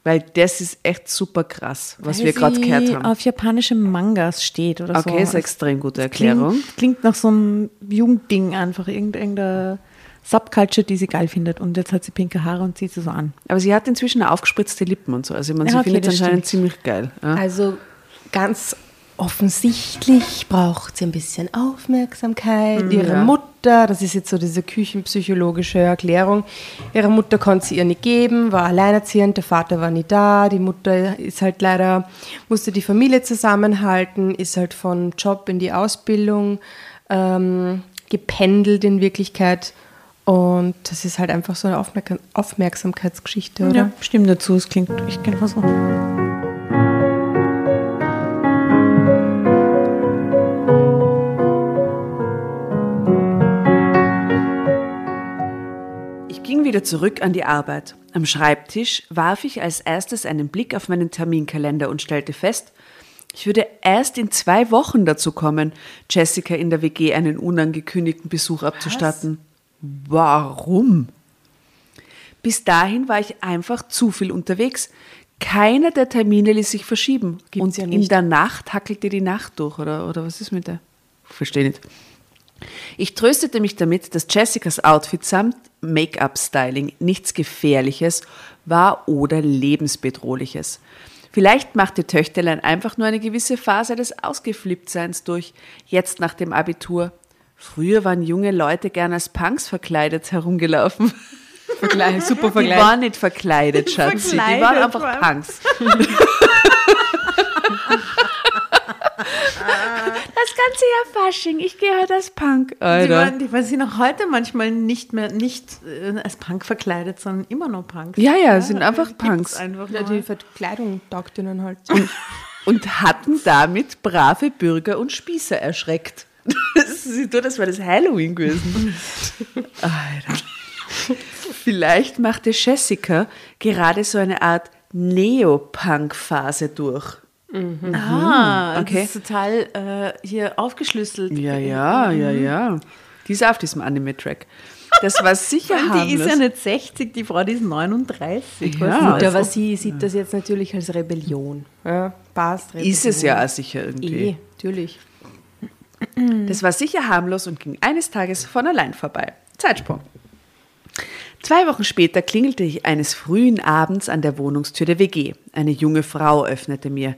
Weil das ist echt super krass, was Weil wir gerade gehört haben. auf japanische Mangas steht oder so. Okay, ist eine extrem gute Erklärung. Klingt, klingt nach so einem Jugendding einfach, irgendeine Subculture, die sie geil findet. Und jetzt hat sie pinke Haare und zieht sie so an. Aber sie hat inzwischen aufgespritzte Lippen und so. Also ich meine, sie Ja, okay, findet es das anscheinend stimmt. ziemlich geil. Ja? Also ganz offensichtlich braucht sie ein bisschen Aufmerksamkeit. Ihre ja. Mutter, das ist jetzt so diese küchenpsychologische Erklärung, ihre Mutter konnte sie ihr nicht geben, war alleinerziehend, der Vater war nie da, die Mutter ist halt leider, musste die Familie zusammenhalten, ist halt von Job in die Ausbildung ähm, gependelt in Wirklichkeit. Und das ist halt einfach so eine Aufmerk Aufmerksamkeitsgeschichte, oder? Ja, stimmt dazu. Es klingt echt genau ging wieder zurück an die Arbeit. Am Schreibtisch warf ich als erstes einen Blick auf meinen Terminkalender und stellte fest, ich würde erst in zwei Wochen dazu kommen, Jessica in der WG einen unangekündigten Besuch abzustatten. Warum? Bis dahin war ich einfach zu viel unterwegs. Keiner der Termine ließ sich verschieben. Gibt's und ja in der Nacht hackelte die Nacht durch, oder, oder was ist mit der? Verstehe nicht. Ich tröstete mich damit, dass Jessicas Outfit samt Make-up-Styling nichts Gefährliches war oder lebensbedrohliches. Vielleicht machte Töchterlein einfach nur eine gewisse Phase des Ausgeflipptseins durch, jetzt nach dem Abitur. Früher waren junge Leute gern als Punks verkleidet herumgelaufen. Vergleich, super Die Vergleich. waren nicht verkleidet, Schatzi. Die waren Verkleidet einfach. Punks. Das ganze Jahr Fasching. Ich gehe heute als Punk. Die waren, die, weil sie noch heute manchmal nicht mehr nicht äh, als Punk verkleidet, sondern immer noch Punks. Ja, ja, sind einfach Punks. Einfach Ja, die Verkleidung taugt ihnen halt. und hatten damit brave Bürger und Spießer erschreckt. Das ist nur, das war das Halloween gewesen. Alter. Vielleicht machte Jessica gerade so eine Art Neopunk-Phase durch. Ah, Okay. das ist total äh, hier aufgeschlüsselt. Ja, ja, ja, ja. Die ist auf diesem Anime-Track. Das war sicher Die ist ja harmlos. nicht 60, die Frau, die ist 39. Ja. Gut, also- aber sie sieht das jetzt natürlich als Rebellion. Ja, passt. Rebellion. Ist es ja auch sicher irgendwie. Eh, natürlich. Das war sicher harmlos und ging eines Tages von allein vorbei. Zeitsprung. Zwei Wochen später klingelte ich eines frühen Abends an der Wohnungstür der WG. Eine junge Frau öffnete mir.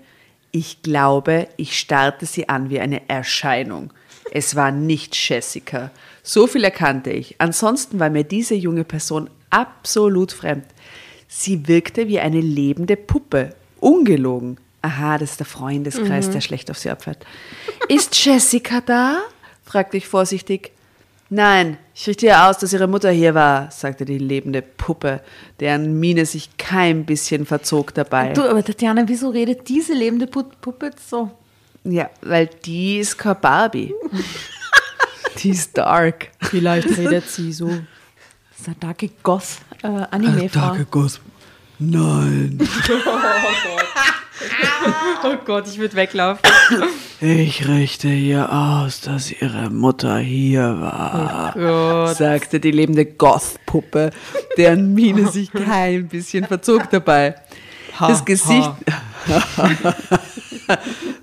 Ich glaube, ich starrte sie an wie eine Erscheinung. Es war nicht Jessica. So viel erkannte ich. Ansonsten war mir diese junge Person absolut fremd. Sie wirkte wie eine lebende Puppe. Ungelogen. Aha, das ist der Freundeskreis, der schlecht auf sie abfährt. Ist Jessica da? fragte ich vorsichtig. Nein, ich richte ihr aus, dass ihre Mutter hier war, sagte die lebende Puppe, deren Miene sich kein bisschen verzog dabei. Du, aber Tatjana, wieso redet diese lebende Pu- Puppe jetzt so? Ja, weil die ist keine Barbie. die ist dark. Vielleicht redet sie so. Das ist eine darke Goth-Anime-Frau. Guss. Nein. Oh Gott, ich würde weglaufen. Ich richte hier aus, dass ihre Mutter hier war. sagte die lebende Goth-Puppe, deren Miene sich kein bisschen verzog dabei. Das Gesicht,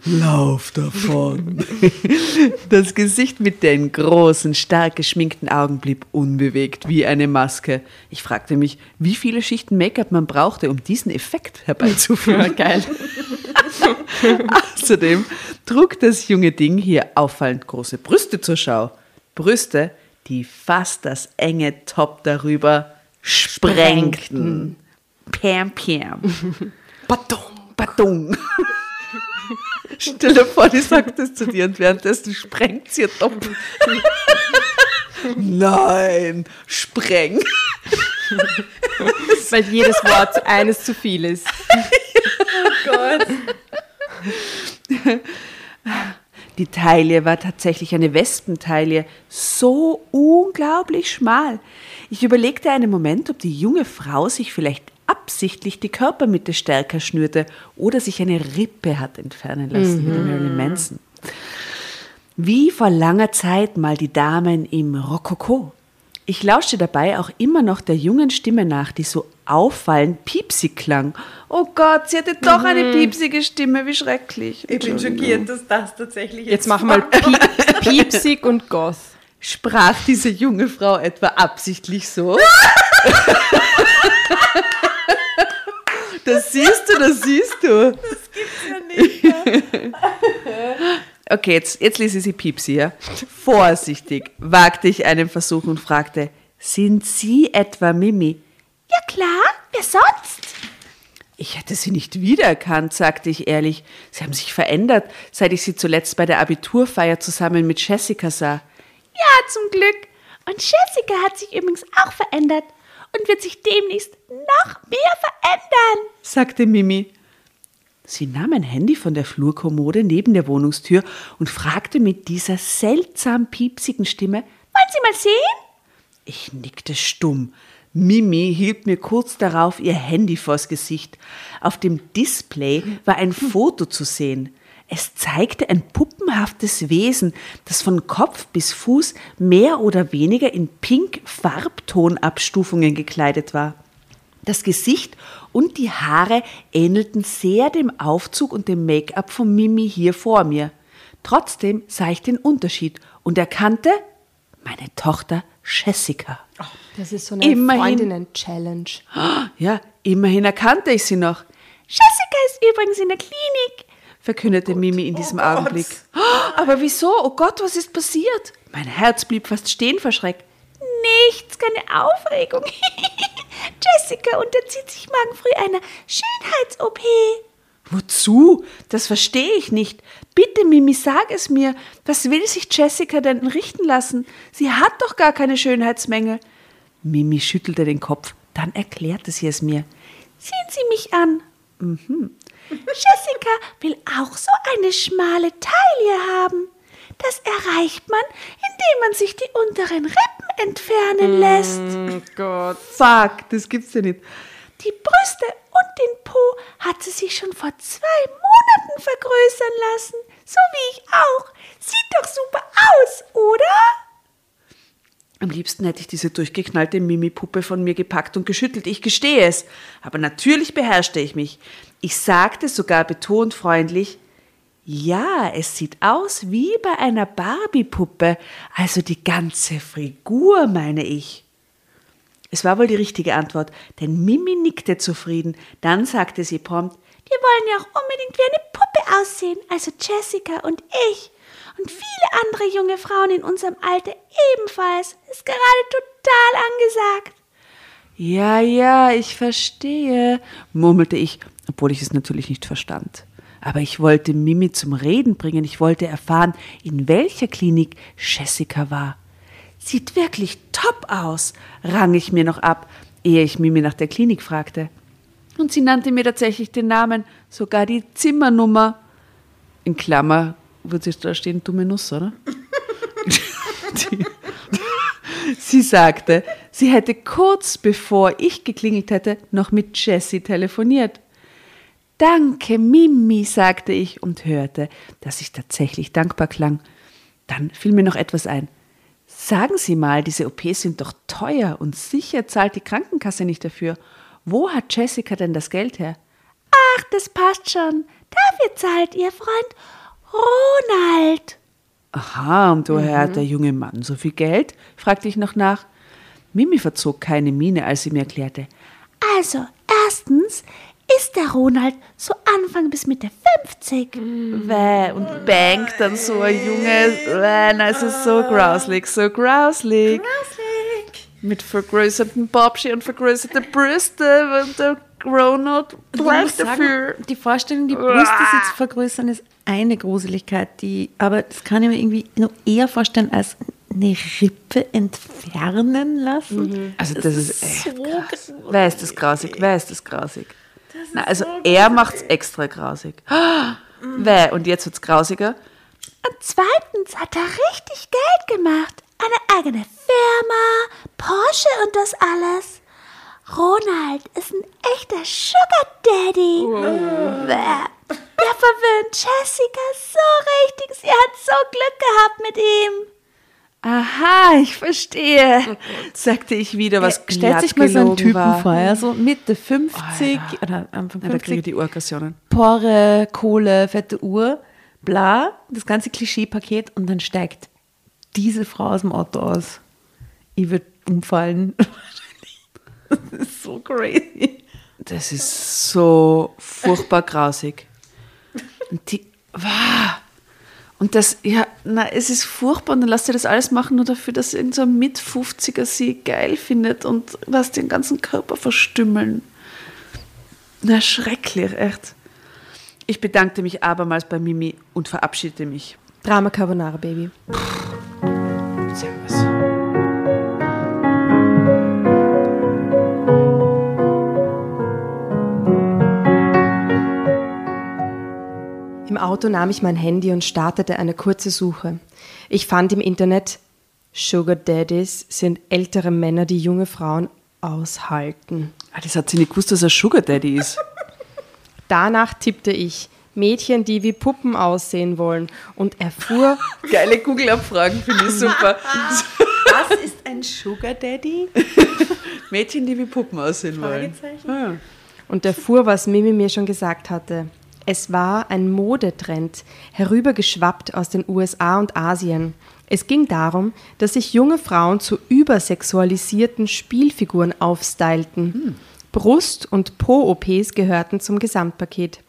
Lauf davon. das Gesicht mit den großen, stark geschminkten Augen blieb unbewegt wie eine Maske. Ich fragte mich, wie viele Schichten Make-up man brauchte, um diesen Effekt herbeizuführen. Geil. Außerdem trug das junge Ding hier auffallend große Brüste zur Schau. Brüste, die fast das enge Top darüber sprengten. Pam, pam. Badum, badum. Stell dir vor, die sagt das zu dir und währenddessen sprengt sie ihr Top. Nein, spreng. Weil jedes Wort eines zu viel ist. Die Taille war tatsächlich eine Wespentaille, so unglaublich schmal. Ich überlegte einen Moment, ob die junge Frau sich vielleicht absichtlich die Körpermitte stärker schnürte oder sich eine Rippe hat entfernen lassen, wie der Marilyn Manson. Wie vor langer Zeit mal die Damen im Rokoko. Ich lauschte dabei auch immer noch der jungen Stimme nach, die so auffallend piepsig klang. Oh Gott, sie hatte doch eine piepsige Stimme, wie schrecklich. Ich bin schockiert, dass das tatsächlich Jetzt machen wir mal Piep, Piepsig und Goth. Sprach diese junge Frau etwa absichtlich so? Das siehst du, das siehst du. Das gibt's ja nicht. Okay, jetzt, jetzt ließ ich sie Piepsi, ja. Vorsichtig wagte ich einen Versuch und fragte, sind Sie etwa Mimi? Ja klar, wer sonst? Ich hätte sie nicht wiedererkannt, sagte ich ehrlich. Sie haben sich verändert, seit ich sie zuletzt bei der Abiturfeier zusammen mit Jessica sah. Ja, zum Glück. Und Jessica hat sich übrigens auch verändert und wird sich demnächst noch mehr verändern. sagte Mimi. Sie nahm ein Handy von der Flurkommode neben der Wohnungstür und fragte mit dieser seltsam piepsigen Stimme, Wollen Sie mal sehen? Ich nickte stumm. Mimi hielt mir kurz darauf ihr Handy vors Gesicht. Auf dem Display war ein Foto zu sehen. Es zeigte ein puppenhaftes Wesen, das von Kopf bis Fuß mehr oder weniger in pink Farbtonabstufungen gekleidet war. Das Gesicht und die Haare ähnelten sehr dem Aufzug und dem Make-up von Mimi hier vor mir. Trotzdem sah ich den Unterschied und erkannte meine Tochter Jessica. Das ist so eine Immerhin. Freundinnen-Challenge. Ja, immerhin erkannte ich sie noch, Jessica ist übrigens in der Klinik. Verkündete Mimi in diesem Augenblick. Aber wieso? Oh Gott, was ist passiert? Mein Herz blieb fast stehen vor Schreck. Nichts, keine Aufregung. Jessica unterzieht sich morgen früh einer Schönheits-OP. Wozu? Das verstehe ich nicht. Bitte, Mimi, sag es mir. Was will sich Jessica denn richten lassen? Sie hat doch gar keine Schönheitsmängel. Mimi schüttelte den Kopf. Dann erklärte sie es mir. Sehen Sie mich an. Jessica will auch so eine schmale Taille haben. Das erreicht man, indem man sich die unteren Rippen entfernen lässt. Oh Gott. Fuck, das gibt's ja nicht. Die Brüste und den Po hat sie sich schon vor zwei Monaten vergrößern lassen. So wie ich auch. Sieht doch super aus, oder? Am liebsten hätte ich diese durchgeknallte Mimi-Puppe von mir gepackt und geschüttelt. Ich gestehe es. Aber natürlich beherrschte ich mich. Ich sagte sogar betont freundlich, ja, es sieht aus wie bei einer Barbie-Puppe, also die ganze Figur, meine ich. Es war wohl die richtige Antwort, denn Mimi nickte zufrieden. Dann sagte sie prompt, Wir wollen ja auch unbedingt wie eine Puppe aussehen, also Jessica und ich. Und viele andere junge Frauen in unserem Alter ebenfalls. Ist gerade total angesagt. Ja, ja, ich verstehe, murmelte ich, obwohl ich es natürlich nicht verstand. Aber ich wollte Mimi zum Reden bringen, ich wollte erfahren, in welcher Klinik Jessica war. Sieht wirklich top aus, rang ich mir noch ab, ehe ich Mimi nach der Klinik fragte. Und sie nannte mir tatsächlich den Namen, sogar die Zimmernummer. In Klammer wird es da stehen, dumme Nuss, oder? Die- sie sagte, sie hätte kurz bevor ich geklingelt hätte, noch mit Jessie telefoniert. Danke, Mimi, sagte ich und hörte, dass ich tatsächlich dankbar klang. Dann fiel mir noch etwas ein. Sagen Sie mal, diese OPs sind doch teuer und sicher zahlt die Krankenkasse nicht dafür. Wo hat Jessica denn das Geld her? Ach, das passt schon. Dafür zahlt ihr Freund Ronald. Aha, und woher hat der junge Mann so viel Geld? fragte ich noch nach. Mimi verzog keine Miene, als sie mir erklärte. Also, erstens ist der Ronald so Anfang bis Mitte 50. Wäh, und bangt dann so ein Junge. Wäh, na, es ist so grauslig, so grauslig. Mit vergrößerten Bobschi und vergrößerte Brüste und der Ronald sagen, dafür. Die Vorstellung, die Brüste sich zu vergrößern, ist eine Gruseligkeit, die, aber das kann ich mir irgendwie noch eher vorstellen als eine Rippe entfernen lassen. Also das ist echt krass. Wer ist das grausig? Wer ist das grausig? Na, also er macht's extra grausig. Wer? Und jetzt wird's grausiger? Und zweitens hat er richtig Geld gemacht. Eine eigene Firma, Porsche und das alles. Ronald ist ein echter Sugar Daddy. Bäh. Der verwöhnt Jessica so richtig. Sie hat so Glück gehabt mit ihm. Aha, ich verstehe, sagte ich wieder, was Stellt sich mal so einen Typen war. vor, ja, so Mitte 50 oder Anfang Ja, da kriege 50, ich die Urkassionen. Pore, Kohle, fette Uhr, bla, das ganze Klischeepaket und dann steigt diese Frau aus dem Auto aus. Ich würde umfallen. Das ist so crazy. Das ist so furchtbar grausig. Und die, wow. Und das, ja, na, es ist furchtbar und dann lasst ihr das alles machen, nur dafür, dass irgendein so ein Mit-50er sie geil findet und lasst den ganzen Körper verstümmeln. Na, schrecklich, echt. Ich bedankte mich abermals bei Mimi und verabschiedete mich. Drama Carbonara Baby. Servus. Im Auto nahm ich mein Handy und startete eine kurze Suche. Ich fand im Internet, Sugar Daddies sind ältere Männer, die junge Frauen aushalten. Ah, das hat sie nicht gewusst, dass er Sugar Daddy ist. Danach tippte ich Mädchen, die wie Puppen aussehen wollen und erfuhr, Geile Google-Abfragen, finde ich super. Was ist ein Sugar Daddy? Mädchen, die wie Puppen aussehen wollen. Ah. und erfuhr, was Mimi mir schon gesagt hatte. Es war ein Modetrend, herübergeschwappt aus den USA und Asien. Es ging darum, dass sich junge Frauen zu übersexualisierten Spielfiguren aufstylten. Brust- und Po-OPs gehörten zum Gesamtpaket.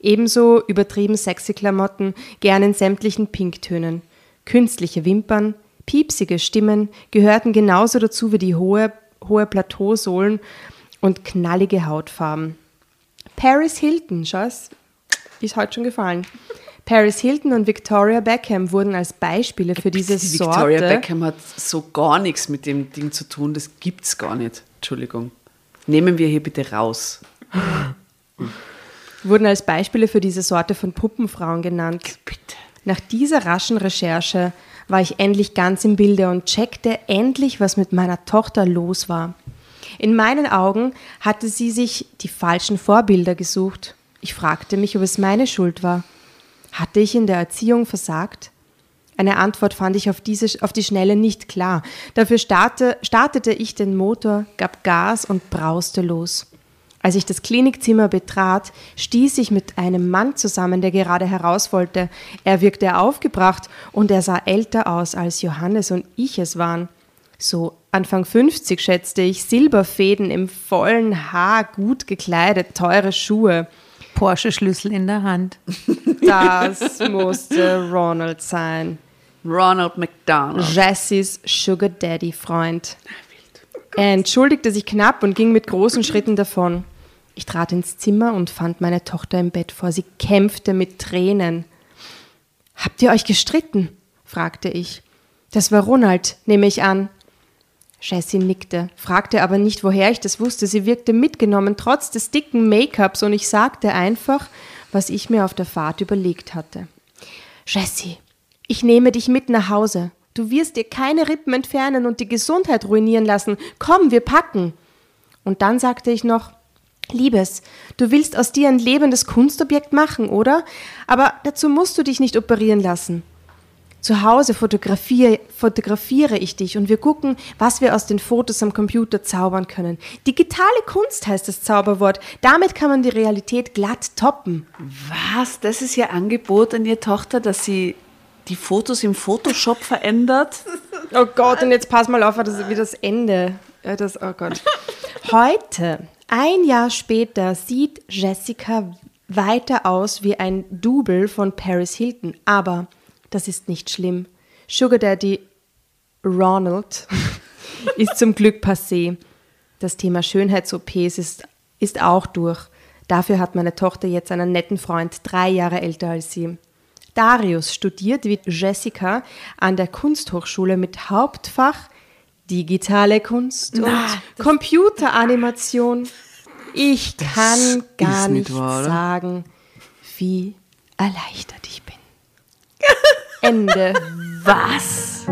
Ebenso übertrieben sexy Klamotten, gern in sämtlichen Pinktönen. Künstliche Wimpern, piepsige Stimmen gehörten genauso dazu wie die hohe, hohe Plateausohlen und knallige Hautfarben. Paris Hilton, schau, es ist heute schon gefallen. Paris Hilton und Victoria Beckham wurden als Beispiele für diese Die Sorte. Victoria Beckham hat so gar nichts mit dem Ding zu tun, das gibt's gar nicht. Entschuldigung. Nehmen wir hier bitte raus. wurden als Beispiele für diese Sorte von Puppenfrauen genannt. Bitte. Nach dieser raschen Recherche war ich endlich ganz im Bilde und checkte endlich, was mit meiner Tochter los war. In meinen Augen hatte sie sich die falschen Vorbilder gesucht. Ich fragte mich, ob es meine Schuld war. Hatte ich in der Erziehung versagt? Eine Antwort fand ich auf, diese, auf die Schnelle nicht klar. Dafür starte, startete ich den Motor, gab Gas und brauste los. Als ich das Klinikzimmer betrat, stieß ich mit einem Mann zusammen, der gerade heraus wollte. Er wirkte aufgebracht und er sah älter aus, als Johannes und ich es waren. So Anfang 50 schätzte ich, Silberfäden im vollen Haar, gut gekleidet, teure Schuhe. Porsche-Schlüssel in der Hand. Das musste Ronald sein. Ronald McDonald. Jessys Sugar Daddy Freund. Er entschuldigte sich knapp und ging mit großen Schritten davon. Ich trat ins Zimmer und fand meine Tochter im Bett vor. Sie kämpfte mit Tränen. Habt ihr euch gestritten? fragte ich. Das war Ronald, nehme ich an. Jessie nickte, fragte aber nicht, woher ich das wusste. Sie wirkte mitgenommen, trotz des dicken Make-ups, und ich sagte einfach, was ich mir auf der Fahrt überlegt hatte. Jessie, ich nehme dich mit nach Hause. Du wirst dir keine Rippen entfernen und die Gesundheit ruinieren lassen. Komm, wir packen. Und dann sagte ich noch, Liebes, du willst aus dir ein lebendes Kunstobjekt machen, oder? Aber dazu musst du dich nicht operieren lassen. Zu Hause fotografiere, fotografiere ich dich und wir gucken, was wir aus den Fotos am Computer zaubern können. Digitale Kunst heißt das Zauberwort. Damit kann man die Realität glatt toppen. Was? Das ist ihr Angebot an ihre Tochter, dass sie die Fotos im Photoshop verändert? Oh Gott, und jetzt pass mal auf, das ist wie das Ende. Ja, das, oh Gott. Heute, ein Jahr später, sieht Jessica weiter aus wie ein Double von Paris Hilton. Aber das ist nicht schlimm. Sugar Daddy Ronald ist zum Glück passé. Das Thema Schönheits-OPs ist, ist auch durch. Dafür hat meine Tochter jetzt einen netten Freund, drei Jahre älter als sie. Darius studiert wie Jessica an der Kunsthochschule mit Hauptfach Digitale Kunst und Computeranimation. Ich kann gar nicht, nicht wahr, sagen, wie erleichtert ich bin. Ende. Was?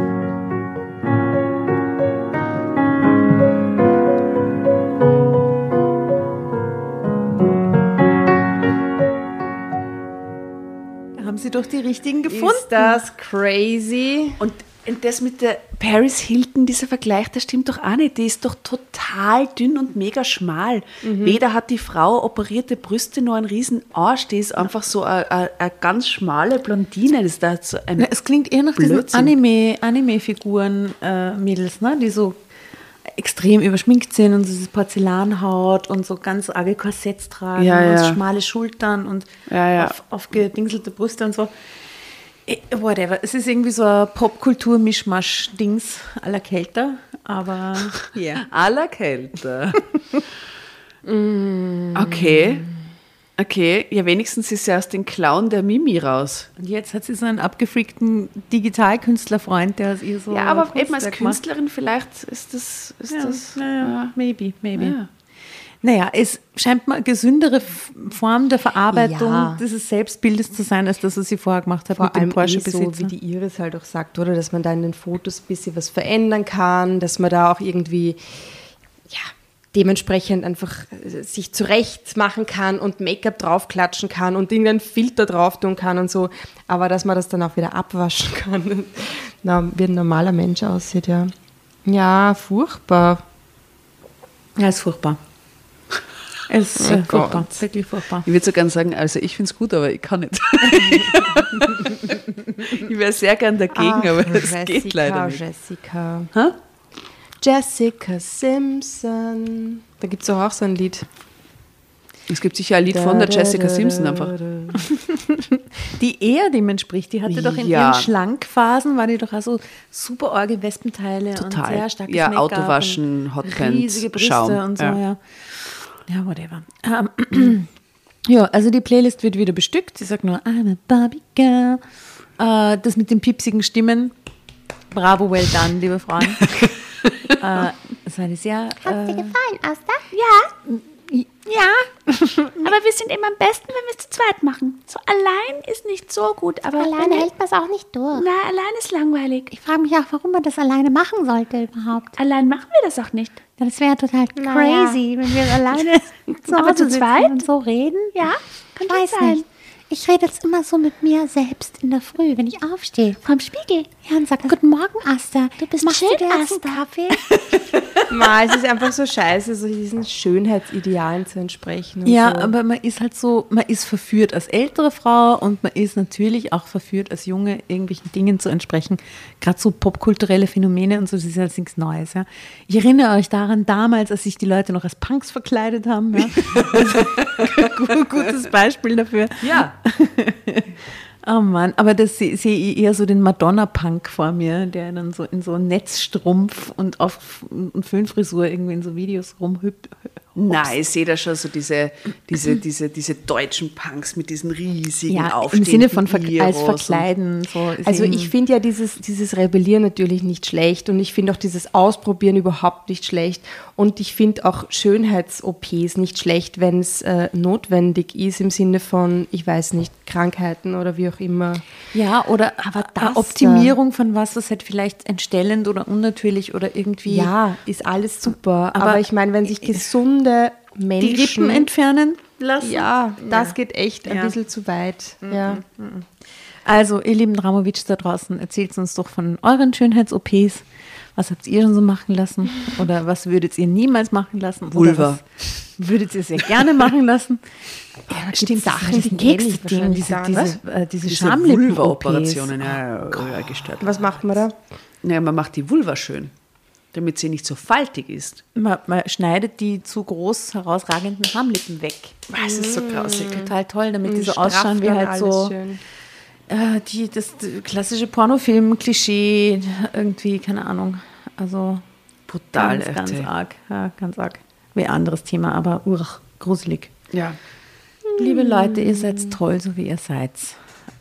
Haben sie doch die richtigen gefunden. Ist das crazy? Und das mit der Paris Hilton, dieser Vergleich, das stimmt doch auch nicht. Die ist doch total dünn und mega schmal. Weder hat die Frau operierte Brüste noch einen riesen Arsch. Die ist einfach so eine, ganz schmale Blondine. Das ist so ein Na, es klingt eher nach diesen Blödsinn. Anime, Anime-Figuren, äh, ne? die so extrem überschminkt sind und so diese Porzellanhaut und so ganz arge Korsetts tragen Ja, und ja. so schmale Schultern und Ja, ja. Auf, aufgedingselte Brüste und so. Eh, Whatever. Es ist irgendwie so ein Popkultur-Mischmasch-Dings aller Kälter, aber ja. aller Kälte. okay. Okay, ja, wenigstens ist sie aus den Klauen der Mimi raus. Und jetzt hat sie so einen abgefreakten Digitalkünstlerfreund, der aus ihr so. Ja, aber eben als Kunstwerk macht. Künstlerin vielleicht ist das. Ist Ja, das naja, maybe, maybe. Ja. Naja, es scheint mir eine gesündere Form der Verarbeitung Ja. dieses Selbstbildes zu sein, als das, was sie vorher gemacht hat Vor mit dem allem eh Porsche-Besitzer. so, wie die Iris halt auch sagt, oder? Dass man da in den Fotos ein bisschen was verändern kann, dass man da auch irgendwie, ja, dementsprechend einfach äh, sich zurecht machen kann und Make-up draufklatschen kann und irgendeinen Filter drauf tun kann und so. Aber dass man das dann auch wieder abwaschen kann, na, wie ein normaler Mensch aussieht, ja. Ja, furchtbar. ja, ist furchtbar. Es ist Oh furchtbar, wirklich furchtbar. Ich würde so gern sagen, also ich finde es gut, aber ich kann nicht. ich wäre sehr gern dagegen, aber es geht leider nicht. Jessica. Hä? Jessica Simpson. Da gibt es auch so ein Lied. Es gibt sicher ein Lied von der Jessica Simpson einfach. Die eher dem entspricht, die hatte doch in Ja. ihren Schlankphasen, war die doch auch so super orge Wespenteile und Total. sehr starkes Ja, Make-up Autowaschen, und Hotpants, riesige Brüste Schaum, und so, ja. ja. Ja, whatever. Ähm, ja, also die Playlist wird wieder bestückt. Sie sagt nur, I'm a Barbie Girl. Äh, das mit den piepsigen Stimmen, bravo, well done, liebe Frauen. äh, das war eine sehr... Dir Äh, gefallen, Asta? Ja, ja, aber wir sind immer am besten, wenn wir es zu zweit machen. So allein ist nicht so gut, aber Alleine hält man es auch nicht durch. Na, allein ist langweilig. Ich frage mich auch, warum man das alleine machen sollte überhaupt. Allein machen wir das auch nicht. Ja, Das wäre total Naja. crazy, wenn wir alleine zu Aber zu zweit? und so reden. Ja, kann Weiß sein. nicht. Ich rede jetzt immer so mit mir selbst in der Früh, wenn ich aufstehe. Vom Spiegel. Ja, und sage, guten Morgen, Asta. Du bist Machst schön, du dir Asta. einen Kaffee? Ma, es ist einfach so scheiße, so diesen Schönheitsidealen zu entsprechen. Und Ja, so. aber man ist halt so, man ist verführt als ältere Frau und man ist natürlich auch verführt als Junge, irgendwelchen Dingen zu entsprechen. Gerade so popkulturelle Phänomene und so, das ist ja nichts Neues. Ja. Ich erinnere euch daran, damals, als sich die Leute noch als Punks verkleidet haben. Ja. Also, gutes Beispiel dafür. Ja. Oh Mann, aber das sehe ich eher so den Madonna-Punk vor mir, der dann so in so Netzstrumpf und auf und Föhnfrisur irgendwie in so Videos rumhüpft Nein, ich sehe da schon so diese, diese, diese, diese deutschen Punks mit diesen riesigen Ja, im Sinne von ver als Iros und- Verkleiden. So Also ich finde ja dieses, dieses Rebellieren natürlich nicht schlecht und ich finde auch dieses Ausprobieren überhaupt nicht schlecht und ich finde auch Schönheits-OPs nicht schlecht, wenn es äh, notwendig ist im Sinne von, ich weiß nicht, Krankheiten oder wie auch immer. Ja, oder Aber eine das, Optimierung von was, was halt vielleicht entstellend oder unnatürlich oder irgendwie Ja, ist alles super, aber, Aber ich meine, wenn sich gesunde die Menschen... Rippen entfernen lassen. ja, das geht echt ein Ja. bisschen zu weit. Ja. Also, ihr lieben Dramovic da draußen, erzählt uns doch von euren Schönheits-OPs. Was habt ihr schon so machen lassen? Oder was würdet ihr niemals machen lassen? Vulva. Oder was würdet ihr sehr gerne machen lassen? Ja, stimmt, Sachen, die Ding, diese, diese, äh, diese, Diese Schamlippen-OPs. Vulva-Operationen, ja, ja, gestört. Was macht man da? Ja, man macht die Vulva schön, damit sie nicht so faltig ist. Man, man schneidet die zu groß herausragenden Schamlippen weg. Das ist so grausig. Total toll, damit die so ausschauen wie halt so schön. äh, die, das klassische Pornofilm-Klischee, irgendwie, keine Ahnung. Also Brutal, ganz, ganz arg. Ja, ganz arg. Wie ein anderes Thema, aber urch, gruselig. Ja. Liebe Leute, ihr seid toll, so wie ihr seid.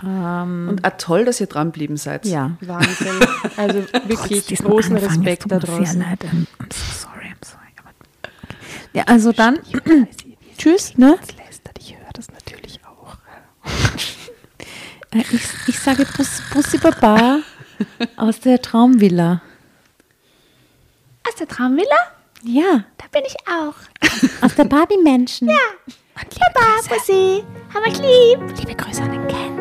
Ähm, Und auch toll, dass ihr dranblieben seid. ja. Wahnsinn. Also wirklich großen Respekt da draußen. Leid. I'm, so sorry, I'm sorry. Aber, ja, also dann, tschüss, ne? Ich höre das natürlich auch. Äh, Ich, ich sage Bus, Bussi Baba aus der Traumvilla. Aus der Traumvilla? Ja, Da bin ich auch. aus der Barbie-Menschen. Ja. Baba, Bussi. Hab euch lieb. Liebe Grüße an den Ken.